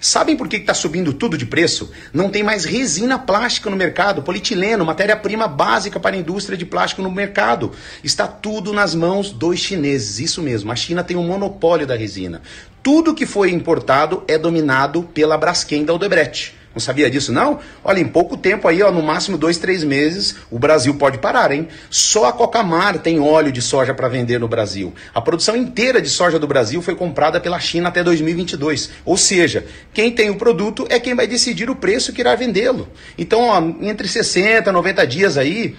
Sabem por que está subindo tudo de preço? Não tem mais resina plástica no mercado, polietileno, matéria-prima básica para a indústria de plástico no mercado. Está tudo nas mãos dos chineses. Isso mesmo, a China tem o um monopólio da resina. Tudo que foi importado é dominado pela Braskem da Odebrecht. Não sabia disso, não? Olha, em pouco tempo aí, ó, no máximo dois, três meses, o Brasil pode parar, hein? Só a Cocamar tem óleo de soja para vender no Brasil. A produção inteira de soja do Brasil foi comprada pela China até 2022. Ou seja, quem tem o produto é quem vai decidir o preço que irá vendê-lo. Então, ó, entre 60 e 90 dias aí,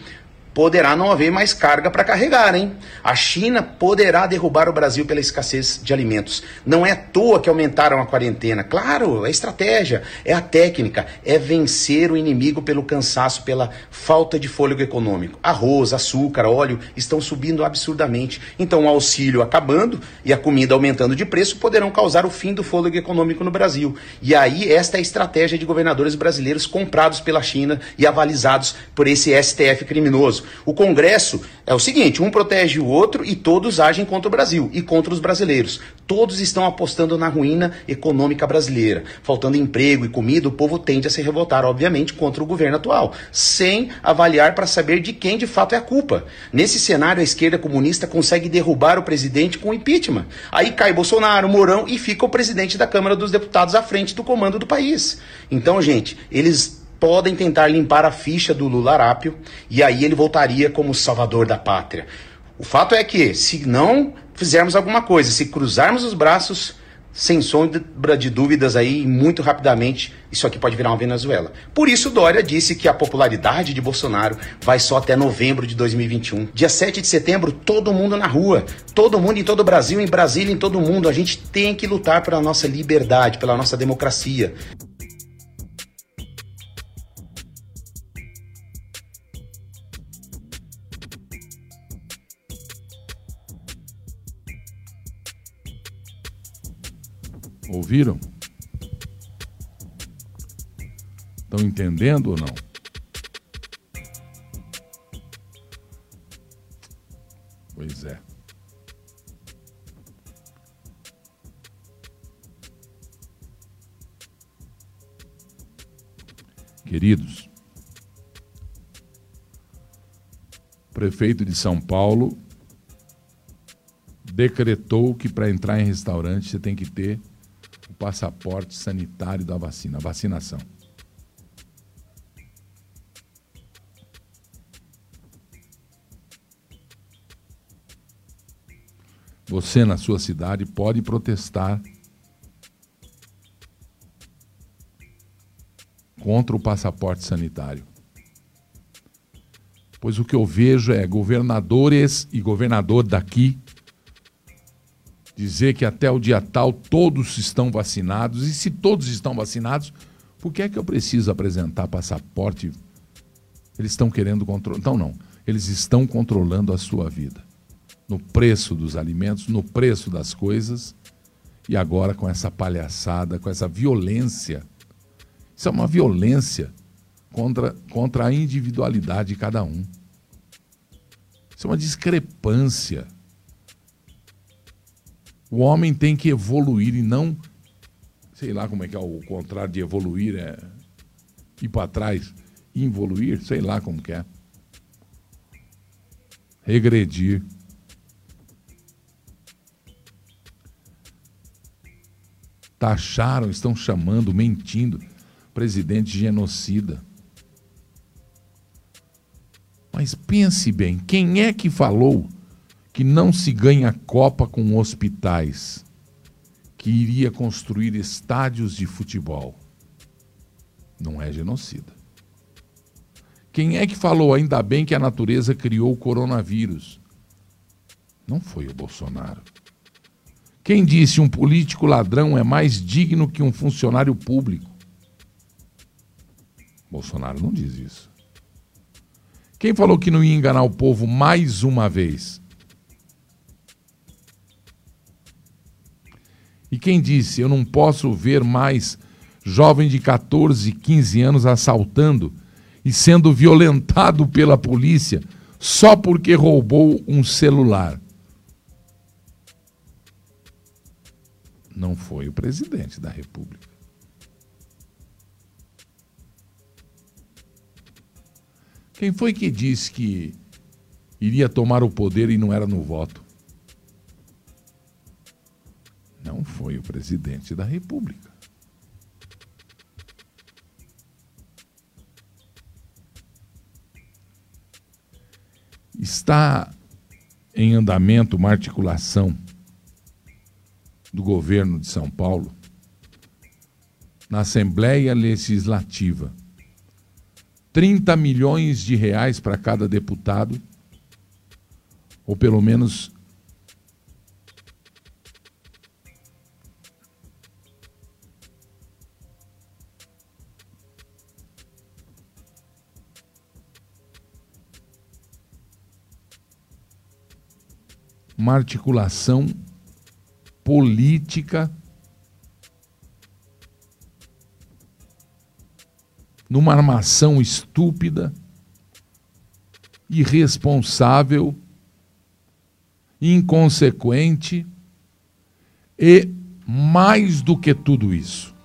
poderá não haver mais carga para carregar, hein? A China poderá derrubar o Brasil pela escassez de alimentos. Não é à toa que aumentaram a quarentena. Claro, é estratégia, é a técnica, é vencer o inimigo pelo cansaço, pela falta de fôlego econômico. Arroz, açúcar, óleo estão subindo absurdamente. Então, o auxílio acabando e a comida aumentando de preço poderão causar o fim do fôlego econômico no Brasil. E aí, esta é a estratégia de governadores brasileiros comprados pela China e avalizados por esse STF criminoso. O Congresso é o seguinte: um protege o outro e todos agem contra o Brasil e contra os brasileiros. Todos estão apostando na ruína econômica brasileira. Faltando emprego e comida, o povo tende a se revoltar, obviamente, contra o governo atual, sem avaliar para saber de quem de fato é a culpa. Nesse cenário, a esquerda comunista consegue derrubar o presidente com impeachment. Aí cai Bolsonaro, Mourão e fica o presidente da Câmara dos Deputados à frente do comando do país. Então, gente, eles podem tentar limpar a ficha do Lula Arápio e aí ele voltaria como salvador da pátria. O fato é que, se não fizermos alguma coisa, se cruzarmos os braços, sem sombra de dúvidas aí, muito rapidamente, isso aqui pode virar uma Venezuela. Por isso, Dória disse que a popularidade de Bolsonaro vai só até novembro de 2021. Dia 7 de setembro, todo mundo na rua, todo mundo em todo o Brasil, em Brasília, em todo mundo. A gente tem que lutar pela nossa liberdade, pela nossa democracia. Ouviram? Estão entendendo ou não? Pois é. Queridos, prefeito de São Paulo decretou que para entrar em restaurante você tem que ter passaporte sanitário da vacina, a vacinação. Você, na sua cidade, pode protestar contra o passaporte sanitário. Pois o que eu vejo é governadores e governador daqui dizer que até o dia tal todos estão vacinados. E se todos estão vacinados, por que é que eu preciso apresentar passaporte? Eles estão querendo controlar. Então, não. Eles estão controlando a sua vida. No preço dos alimentos, no preço das coisas. E agora com essa palhaçada, com essa violência. Isso é uma violência contra, contra a individualidade de cada um. Isso é uma discrepância. O homem tem que evoluir e não, sei lá como é que é o contrário de evoluir, é ir para trás, involuir, sei lá como que é. Regredir. Taxaram, estão chamando, mentindo, presidente genocida. Mas pense bem, quem é que falou que não se ganha Copa com hospitais, que iria construir estádios de futebol. Não é genocida. Quem é que falou ainda bem que a natureza criou o coronavírus? Não foi o Bolsonaro. Quem disse um político ladrão é mais digno que um funcionário público? Bolsonaro não diz isso. Quem falou que não ia enganar o povo mais uma vez? E quem disse, eu não posso ver mais jovem de 14, 15 anos assaltando e sendo violentado pela polícia só porque roubou um celular? Não foi o presidente da República. Quem foi que disse que iria tomar o poder e não era no voto? Não foi o presidente da República. Está em andamento uma articulação do governo de São Paulo na Assembleia Legislativa. 30 milhões de reais para cada deputado, ou pelo menos uma articulação política numa armação estúpida irresponsável, inconsequente e, mais do que tudo isso,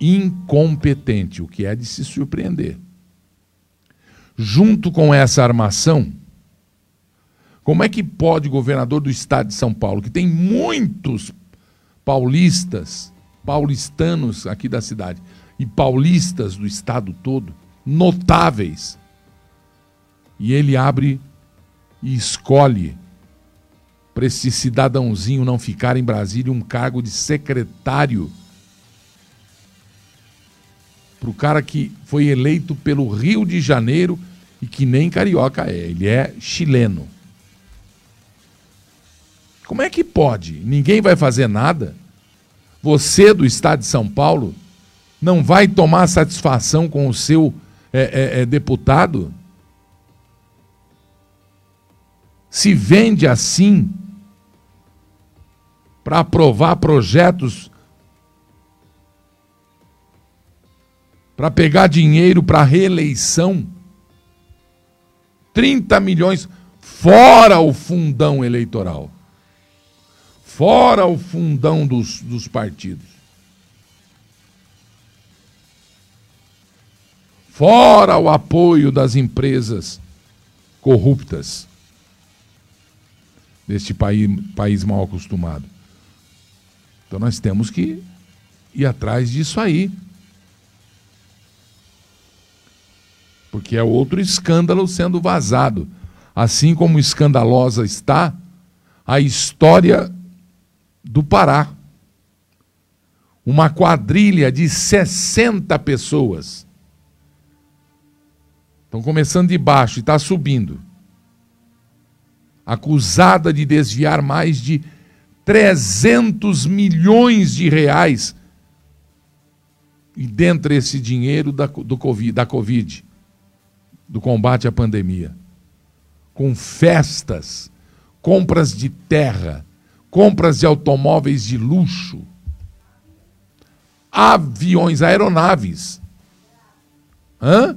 incompetente, o que é de se surpreender. Junto com essa armação, como é que pode o governador do estado de São Paulo, que tem muitos paulistas, paulistanos aqui da cidade, e paulistas do estado todo, notáveis, e ele abre e escolhe para esse cidadãozinho não ficar em Brasília um cargo de secretário para o cara que foi eleito pelo Rio de Janeiro e que nem carioca é, ele é chileno. Como é que pode? Ninguém vai fazer nada? Você do Estado de São Paulo não vai tomar satisfação com o seu é, é, é, deputado? Se vende assim para aprovar projetos para pegar dinheiro para reeleição? 30 milhões fora o fundão eleitoral fora o fundão dos, dos partidos. Fora o apoio das empresas corruptas deste país, país mal acostumado. Então nós temos que ir atrás disso aí. Porque é outro escândalo sendo vazado. Assim como escandalosa está a história do Pará. Uma quadrilha de 60 pessoas. Estão começando de baixo e está subindo. Acusada de desviar mais de 300 milhões de reais. E dentro desse dinheiro da, do COVID, da Covid, do combate à pandemia. Com festas, compras de terra, compras de automóveis de luxo, aviões, aeronaves. Hã?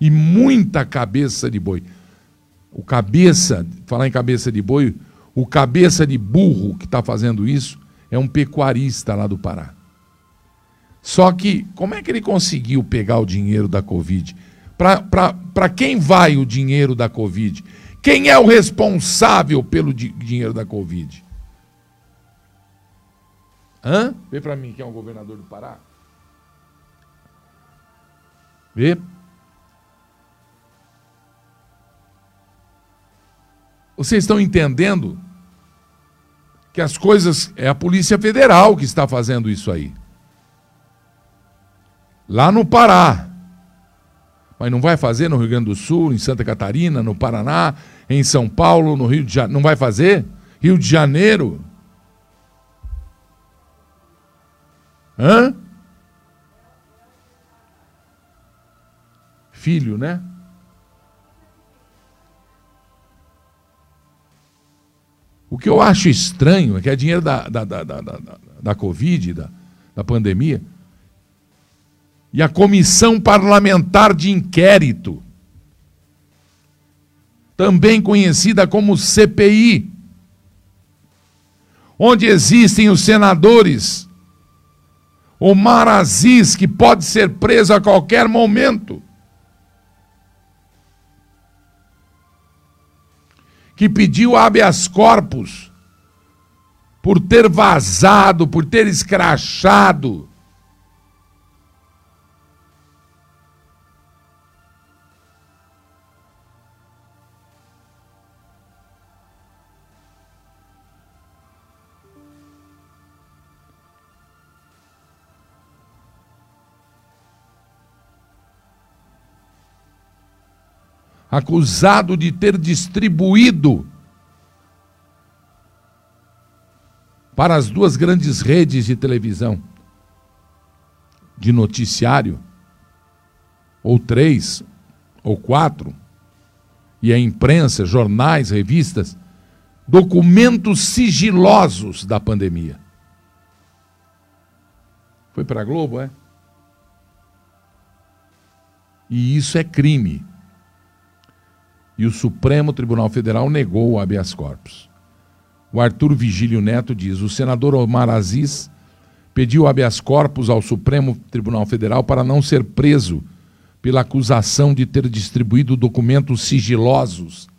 E muita cabeça de boi. O cabeça, falar em cabeça de boi, o cabeça de burro que está fazendo isso é um pecuarista lá do Pará. Só que, como é que ele conseguiu pegar o dinheiro da Covid? Para quem vai o dinheiro da Covid? Quem é o responsável pelo dinheiro da Covid? Hã? Vê para mim quem é o governador do Pará. Vê. Vocês estão entendendo que as coisas. É a Polícia Federal que está fazendo isso aí. Lá no Pará mas não vai fazer no Rio Grande do Sul, em Santa Catarina, no Paraná, em São Paulo, no Rio de Janeiro. Não vai fazer? Rio de Janeiro? Hã? Filho, né? O que eu acho estranho é que é dinheiro da, da, da, da, da, da Covid, da, da pandemia, e a Comissão Parlamentar de Inquérito, também conhecida como CPI, onde existem os senadores Omar Aziz, que pode ser preso a qualquer momento, que pediu habeas corpus por ter vazado, por ter escrachado acusado de ter distribuído para as duas grandes redes de televisão, de noticiário, ou três, ou quatro, e a imprensa, jornais, revistas, documentos sigilosos da pandemia. Foi para a Globo, é? E isso é crime. E o Supremo Tribunal Federal negou o habeas corpus. O Arthur Vigílio Neto diz: o senador Omar Aziz pediu habeas corpus ao Supremo Tribunal Federal para não ser preso pela acusação de ter distribuído documentos sigilosos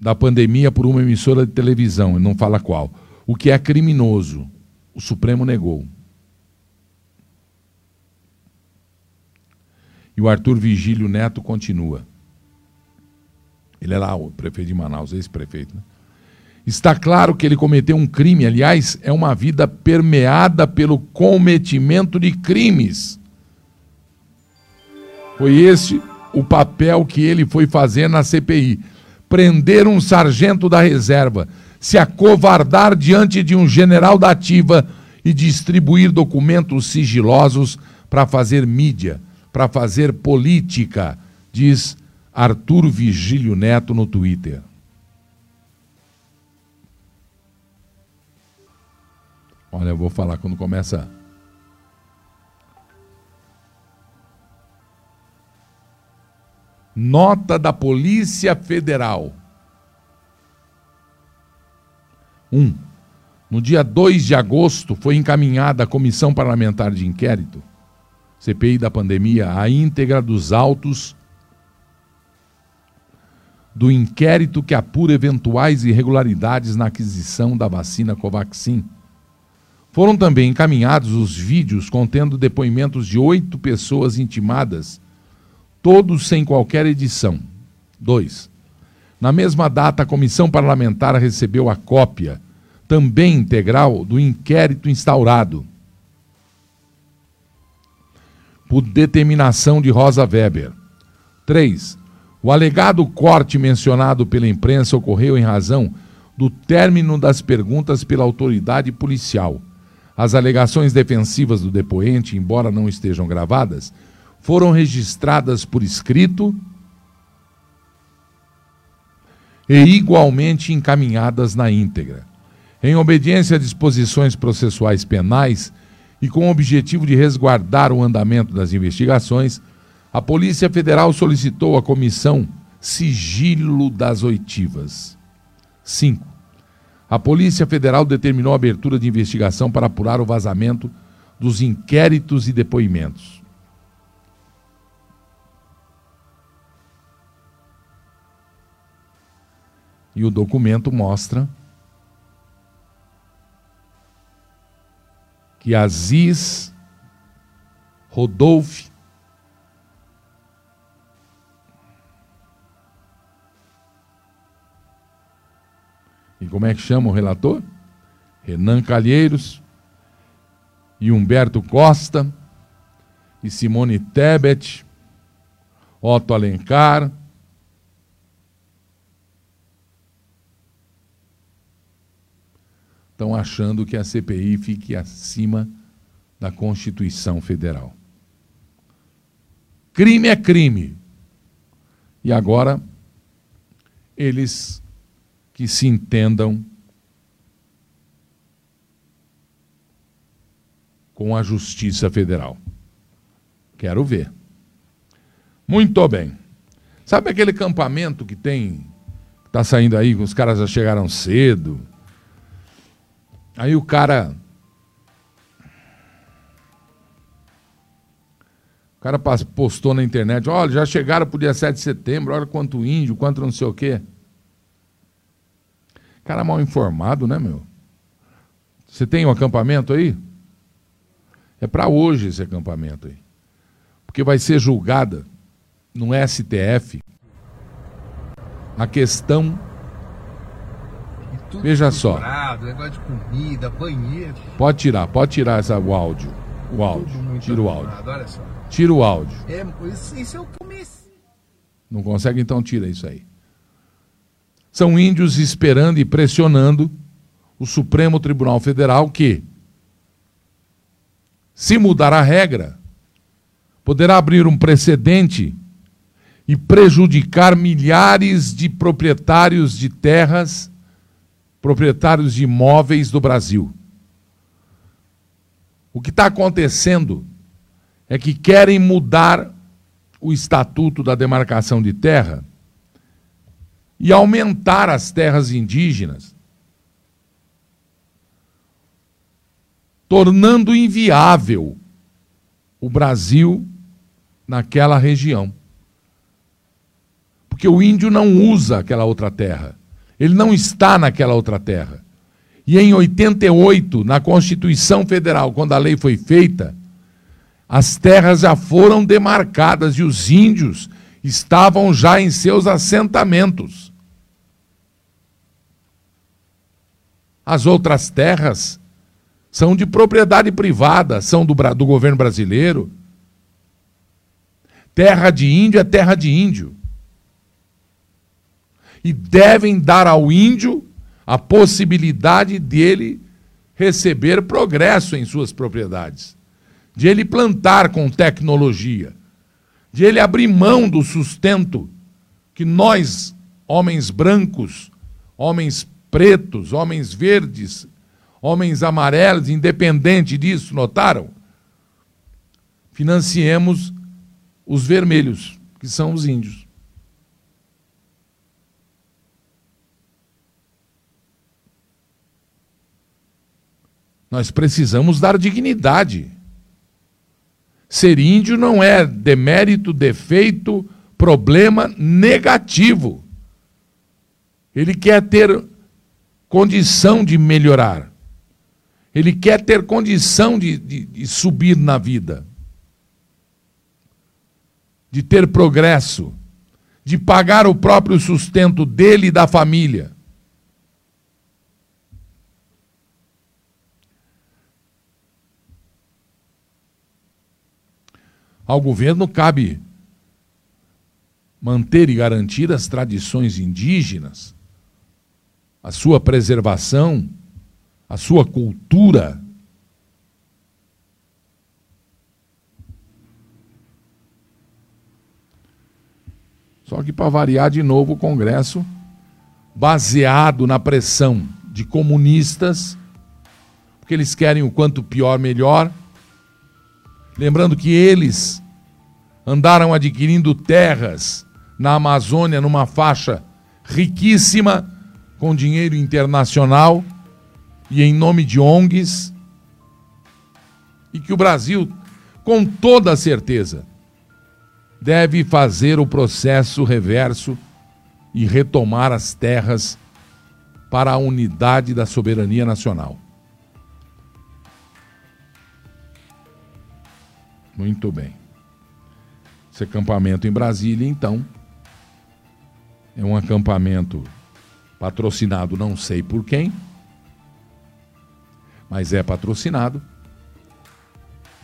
da pandemia por uma emissora de televisão, não fala qual, o que é criminoso. O Supremo negou. E o Arthur Vigílio Neto continua. Ele é lá o prefeito de Manaus, ex-prefeito. Né? Está claro que ele cometeu um crime, aliás, é uma vida permeada pelo cometimento de crimes. Foi esse o papel que ele foi fazer na CPI: prender um sargento da reserva, se acovardar diante de um general da ativa e distribuir documentos sigilosos para fazer mídia, para fazer política, diz Arthur Vigílio Neto no Twitter. Olha, eu vou falar quando começa. Nota da Polícia Federal. 1. Um, no dia 2 de agosto foi encaminhada à Comissão Parlamentar de Inquérito, CPI da pandemia, a íntegra dos autos do inquérito que apura eventuais irregularidades na aquisição da vacina Covaxin foram também encaminhados os vídeos contendo depoimentos de oito pessoas intimadas, todos sem qualquer edição. 2. Na mesma data, a comissão parlamentar recebeu a cópia, também integral, do inquérito instaurado por determinação de Rosa Weber. 3. O alegado corte mencionado pela imprensa ocorreu em razão do término das perguntas pela autoridade policial as alegações defensivas do depoente, embora não estejam gravadas, foram registradas por escrito e igualmente encaminhadas na íntegra. Em obediência a disposições processuais penais e com o objetivo de resguardar o andamento das investigações, a Polícia Federal solicitou à comissão sigilo das oitivas. 5 a Polícia Federal determinou a abertura de investigação para apurar o vazamento dos inquéritos e depoimentos. E o documento mostra que Aziz Rodolfo E como é que chama o relator? Renan Calheiros e Humberto Costa e Simone Tebet, Otto Alencar, estão achando que a CPI fique acima da Constituição Federal. Crime é crime. E agora eles que se entendam com a Justiça Federal. Quero ver. Muito bem. Sabe aquele campamento que tem, está saindo aí, os caras já chegaram cedo. Aí o cara. O cara postou na internet: olha, já chegaram para o dia 7 de setembro, olha quanto índio, quanto não sei o quê. Cara mal informado, né, meu? Você tem um acampamento aí? É para hoje esse acampamento aí. Porque vai ser julgada no STF a questão. Veja só. Negócio de comida, banheiro. Pode tirar, pode tirar essa, o áudio. O áudio. Tira o áudio. Tira o áudio. É, isso é o começo. Não consegue, então tira isso aí são índios esperando e pressionando o Supremo Tribunal Federal que, se mudar a regra, poderá abrir um precedente e prejudicar milhares de proprietários de terras, proprietários de imóveis do Brasil. O que está acontecendo é que querem mudar o estatuto da demarcação de terra e aumentar as terras indígenas, tornando inviável o Brasil naquela região. Porque o índio não usa aquela outra terra. Ele não está naquela outra terra. E em 88, na Constituição Federal, quando a lei foi feita, as terras já foram demarcadas e os índios estavam já em seus assentamentos. As outras terras são de propriedade privada, são do, do governo brasileiro. Terra de índio é terra de índio. E devem dar ao índio a possibilidade dele receber progresso em suas propriedades, de ele plantar com tecnologia, de ele abrir mão do sustento que nós, homens brancos, homens pretos, homens verdes, homens amarelos, independente disso, notaram? Financiemos os vermelhos, que são os índios. Nós precisamos dar dignidade. Ser índio não é demérito, defeito, problema negativo. Ele quer ter condição de melhorar. Ele quer ter condição de, de, de subir na vida, de ter progresso, de pagar o próprio sustento dele e da família. Ao governo cabe manter e garantir as tradições indígenas, a sua preservação, a sua cultura. Só que, para variar de novo, o Congresso, baseado na pressão de comunistas, porque eles querem o quanto pior, melhor Lembrando que eles andaram adquirindo terras na Amazônia numa faixa riquíssima com dinheiro internacional e em nome de ONGs. E que o Brasil, com toda certeza, deve fazer o processo reverso e retomar as terras para a unidade da soberania nacional. Muito bem. Esse acampamento em Brasília, então, é um acampamento patrocinado não sei por quem, mas é patrocinado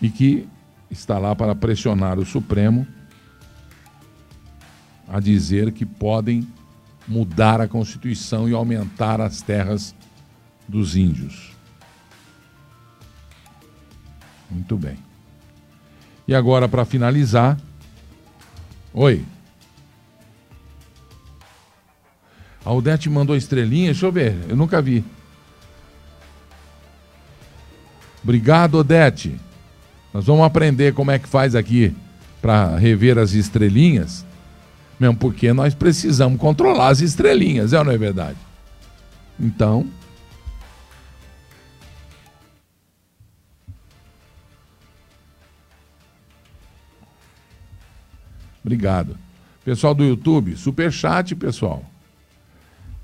e que está lá para pressionar o Supremo a dizer que podem mudar a Constituição e aumentar as terras dos índios. Muito bem. E agora, para finalizar. Oi. A Odete mandou estrelinha, deixa eu ver, eu nunca vi. Obrigado, Odete. Nós vamos aprender como é que faz aqui para rever as estrelinhas, mesmo porque nós precisamos controlar as estrelinhas, é ou não é verdade? Então, Obrigado. Pessoal do YouTube, super chat, pessoal.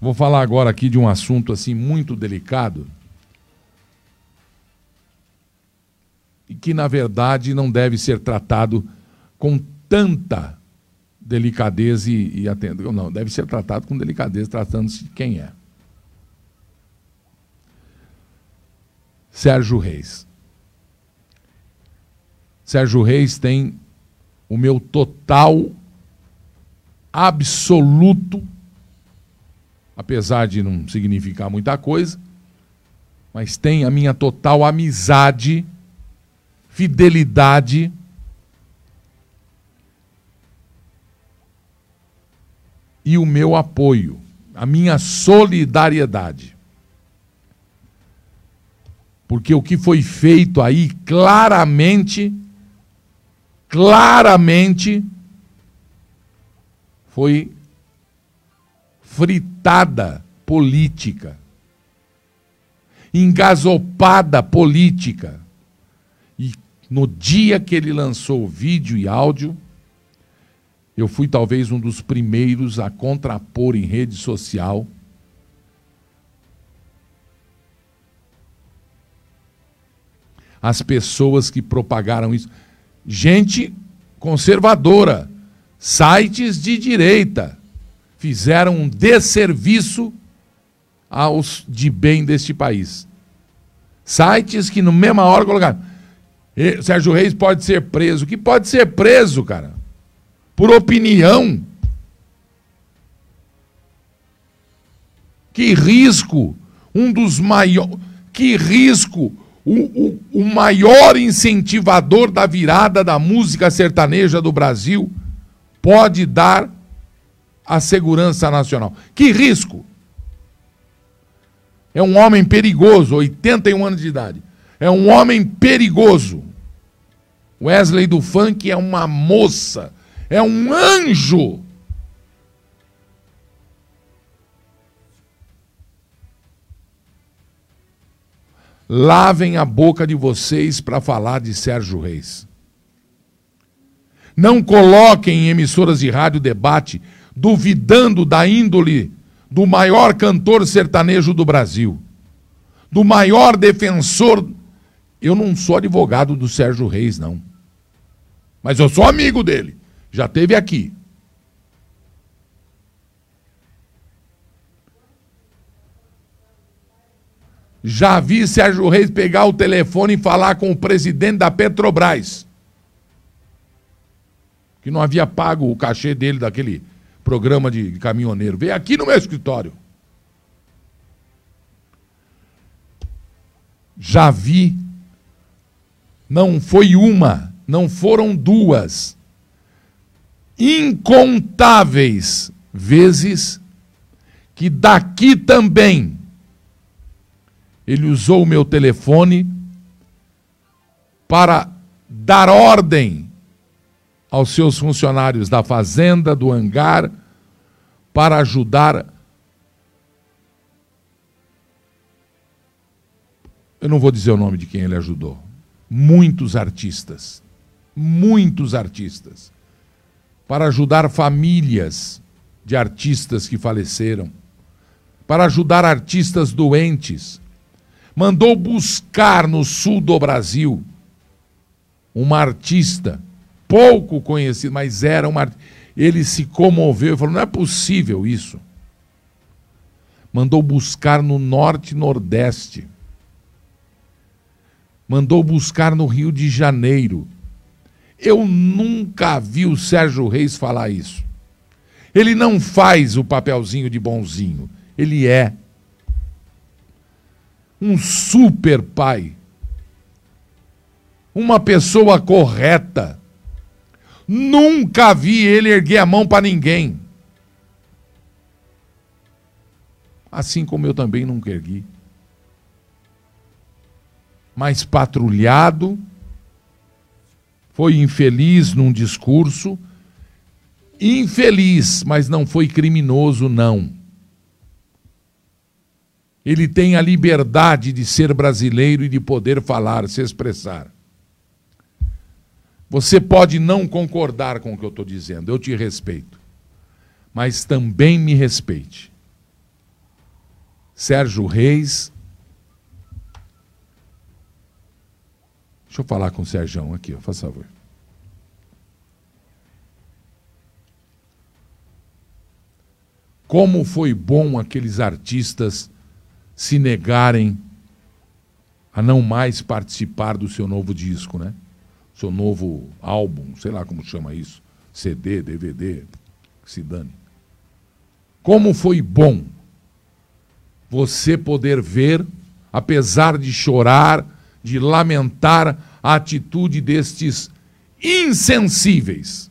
Vou falar agora aqui de um assunto assim muito delicado e que na verdade não deve ser tratado com tanta delicadeza e, e. Não, deve ser tratado com delicadeza, tratando-se de quem é. Sérgio Reis. Sérgio Reis tem o meu total, absoluto, apesar de não significar muita coisa, mas tem a minha total amizade, fidelidade. E o meu apoio, a minha solidariedade. Porque o que foi feito aí claramente claramente foi fritada política, engasopada política. E no dia que ele lançou vídeo e áudio, eu fui talvez um dos primeiros a contrapor em rede social as pessoas que propagaram isso. Gente conservadora, sites de direita, fizeram um desserviço aos de bem deste país. Sites que no mesma hora colocaram. Sérgio Reis pode ser preso. Que pode ser preso, cara? Por opinião. Que risco. Um dos maiores. Que risco o, o, o maior incentivador da virada da música sertaneja do Brasil pode dar à segurança nacional. Que risco! É um homem perigoso, 81 anos de idade. É um homem perigoso. Wesley do Funk é uma moça, é um anjo. Lavem a boca de vocês para falar de Sérgio Reis. Não coloquem em emissoras de rádio debate duvidando da índole do maior cantor sertanejo do Brasil, do maior defensor. Eu não sou advogado do Sérgio Reis, não. Mas eu sou amigo dele. Já teve aqui. Já vi Sérgio Reis pegar o telefone e falar com o presidente da Petrobras. Que não havia pago o cachê dele daquele programa de caminhoneiro. Veio aqui no meu escritório. Já vi. Não foi uma, não foram duas. Incontáveis vezes que daqui também ele usou o meu telefone para dar ordem aos seus funcionários da fazenda, do hangar, para ajudar. Eu não vou dizer o nome de quem ele ajudou. Muitos artistas. Muitos artistas. Para ajudar famílias de artistas que faleceram. Para ajudar artistas doentes mandou buscar no sul do Brasil uma artista pouco conhecida, mas era uma ele se comoveu e falou: "Não é possível isso". Mandou buscar no norte e nordeste. Mandou buscar no Rio de Janeiro. Eu nunca vi o Sérgio Reis falar isso. Ele não faz o papelzinho de bonzinho. Ele é um super pai, uma pessoa correta. Nunca vi ele erguer a mão para ninguém. Assim como eu também nunca ergui. Mas patrulhado, foi infeliz num discurso, infeliz, mas não foi criminoso, não. Ele tem a liberdade de ser brasileiro e de poder falar, se expressar. Você pode não concordar com o que eu estou dizendo, eu te respeito. Mas também me respeite. Sérgio Reis. Deixa eu falar com o Sérgio aqui, ó, faz favor. Como foi bom aqueles artistas se negarem a não mais participar do seu novo disco, né? Seu novo álbum, sei lá como chama isso, CD, DVD, que se dane. Como foi bom você poder ver, apesar de chorar, de lamentar a atitude destes insensíveis,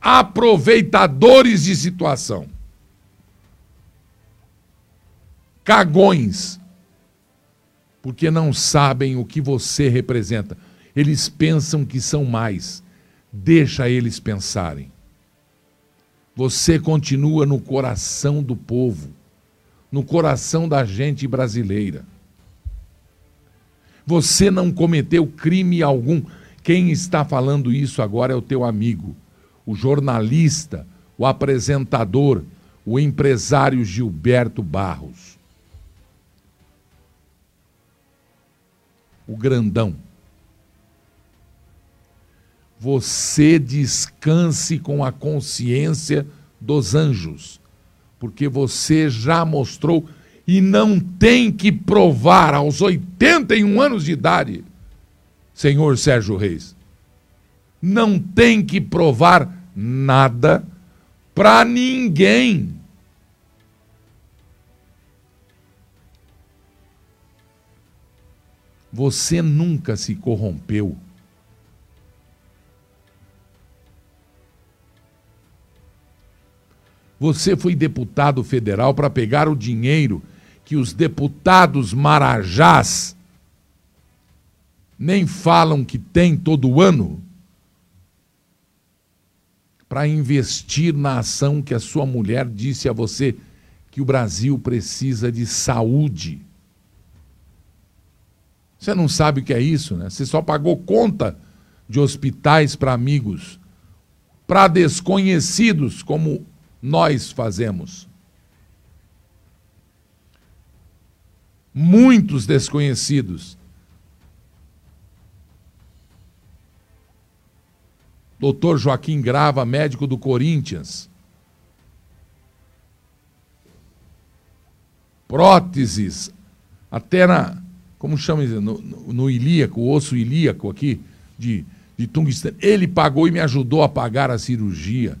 aproveitadores de situação cagões, porque não sabem o que você representa. Eles pensam que são mais. Deixa eles pensarem. Você continua no coração do povo, no coração da gente brasileira. Você não cometeu crime algum. Quem está falando isso agora é o teu amigo, o jornalista, o apresentador, o empresário Gilberto Barros. O grandão. Você descanse com a consciência dos anjos, porque você já mostrou e não tem que provar aos 81 anos de idade, senhor Sérgio Reis. Não tem que provar nada para ninguém. Você nunca se corrompeu. Você foi deputado federal para pegar o dinheiro que os deputados marajás nem falam que tem todo ano para investir na ação que a sua mulher disse a você que o Brasil precisa de saúde. Você não sabe o que é isso, né? Você só pagou conta de hospitais para amigos, para desconhecidos, como nós fazemos. Muitos desconhecidos Doutor Joaquim Grava, médico do Corinthians. Próteses, até na, como chama no, no, ilíaco, o osso ilíaco aqui, de, de tungstênio. Ele pagou e me ajudou a pagar a cirurgia.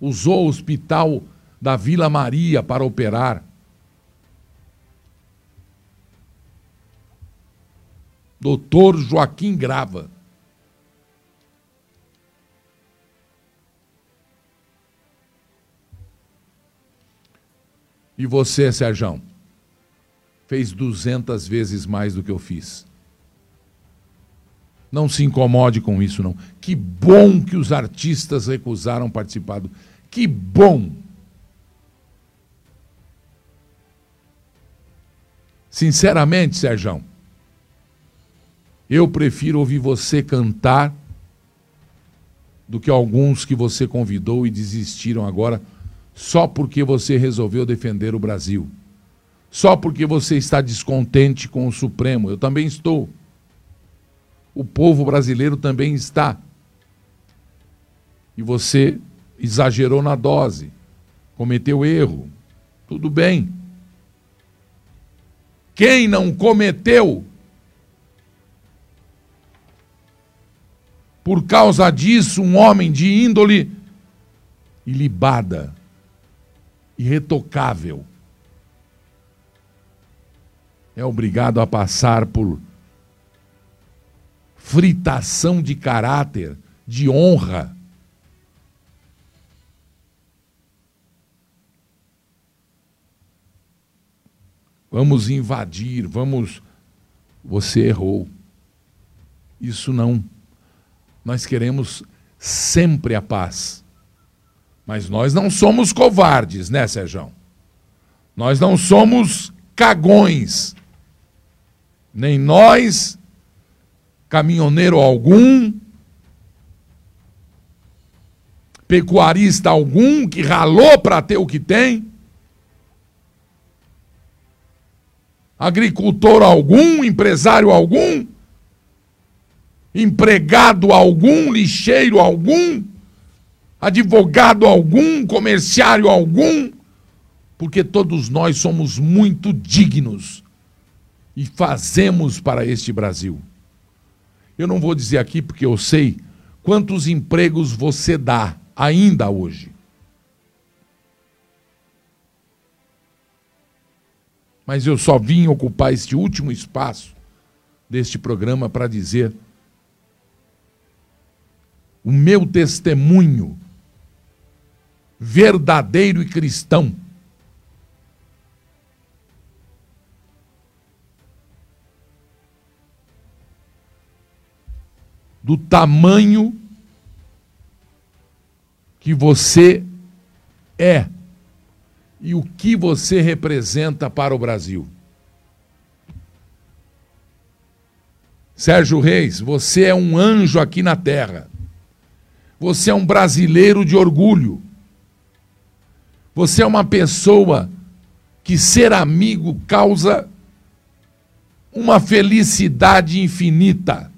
Usou o hospital da Vila Maria para operar. Doutor Joaquim Grava. E você, Sérgio, fez 200 vezes mais do que eu fiz. Não se incomode com isso, não. Que bom que os artistas recusaram participar do. Que bom! Sinceramente, Sérgio, eu prefiro ouvir você cantar do que alguns que você convidou e desistiram agora só porque você resolveu defender o Brasil. Só porque você está descontente com o Supremo. Eu também estou. O povo brasileiro também está. E você exagerou na dose, cometeu erro. Tudo bem. Quem não cometeu, por causa disso, um homem de índole ilibada, irretocável, é obrigado a passar por fritação de caráter, de honra. Vamos invadir, vamos. Você errou. Isso não. Nós queremos sempre a paz. Mas nós não somos covardes, né, Sérgio? Nós não somos cagões. Nem nós, caminhoneiro algum, pecuarista algum que ralou para ter o que tem, agricultor algum, empresário algum, empregado algum, lixeiro algum advogado algum, comerciário algum, porque todos nós somos muito dignos e fazemos para este Brasil. Eu não vou dizer aqui porque eu sei quantos empregos você dá ainda hoje. Mas eu só vim ocupar este último espaço deste programa para dizer o meu testemunho verdadeiro e cristão. Do tamanho que você é e o que você representa para o Brasil. Sérgio Reis, você é um anjo aqui na terra. Você é um brasileiro de orgulho. Você é uma pessoa que ser amigo causa uma felicidade infinita.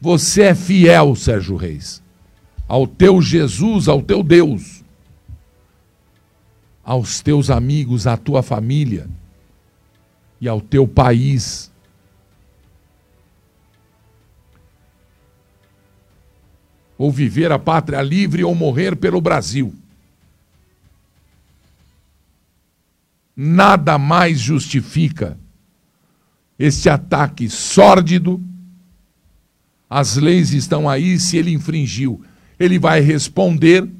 Você é fiel, Sérgio Reis, ao teu Jesus, ao teu Deus, aos teus amigos, à tua família e ao teu país. Ou viver a pátria livre ou morrer pelo Brasil. Nada mais justifica este ataque sórdido. As leis estão aí, se ele infringiu, ele vai responder.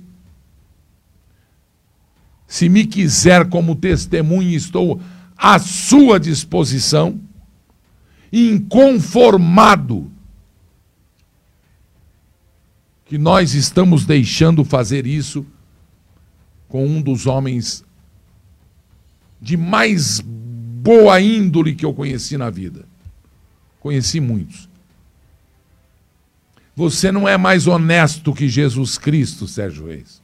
Se me quiser como testemunha, estou à sua disposição, inconformado que nós estamos deixando fazer isso com um dos homens de mais boa índole que eu conheci na vida. Conheci muitos. Você não é mais honesto que Jesus Cristo, Sérgio Reis.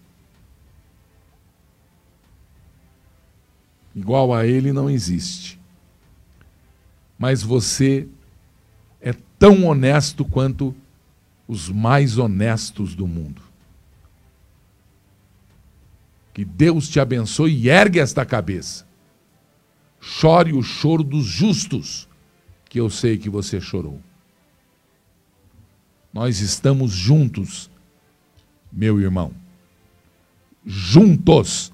Igual a ele não existe. Mas você é tão honesto quanto os mais honestos do mundo. Que Deus te abençoe e ergue esta cabeça. Chore o choro dos justos, que eu sei que você chorou. Nós estamos juntos, meu irmão. Juntos.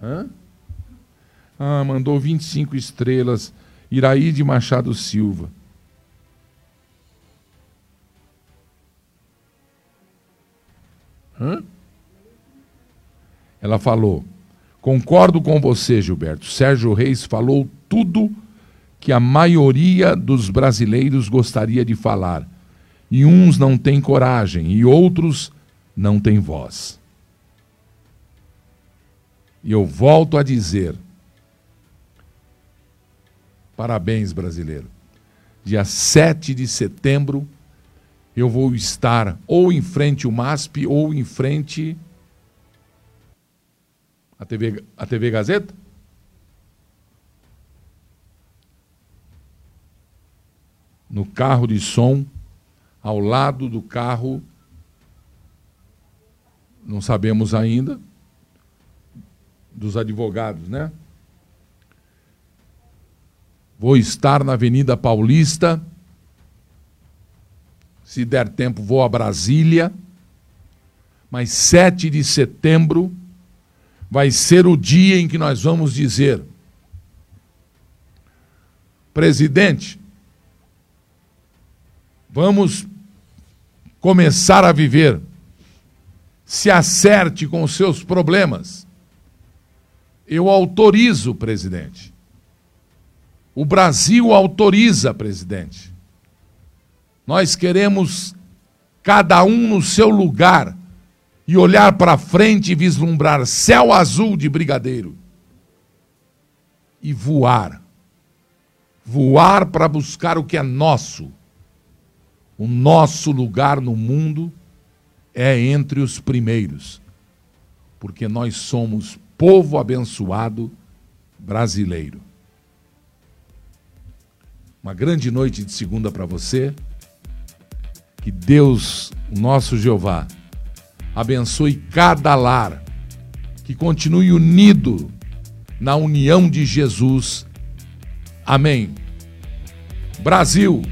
Hã? Ah, mandou 25 estrelas. Iraí de Machado Silva. Hã? Ela falou: Concordo com você, Gilberto. Sérgio Reis falou tudo que a maioria dos brasileiros gostaria de falar. E uns não têm coragem e outros não têm voz. E eu volto a dizer: parabéns, brasileiro. Dia 7 de setembro eu vou estar ou em frente ao MASP ou em frente à TV, à TV Gazeta? No carro de som, ao lado do carro, não sabemos ainda, dos advogados, né? Vou estar na Avenida Paulista se der tempo, vou a Brasília. Mas 7 de setembro vai ser o dia em que nós vamos dizer: presidente, vamos começar a viver. Se acerte com os seus problemas. Eu autorizo, presidente. O Brasil autoriza, presidente. Nós queremos cada um no seu lugar e olhar para frente e vislumbrar céu azul de brigadeiro e voar. Voar para buscar o que é nosso. O nosso lugar no mundo é entre os primeiros, porque nós somos povo abençoado brasileiro. Uma grande noite de segunda para você. Que Deus, nosso Jeová, abençoe cada lar, que continue unido na união de Jesus. Amém. Brasil,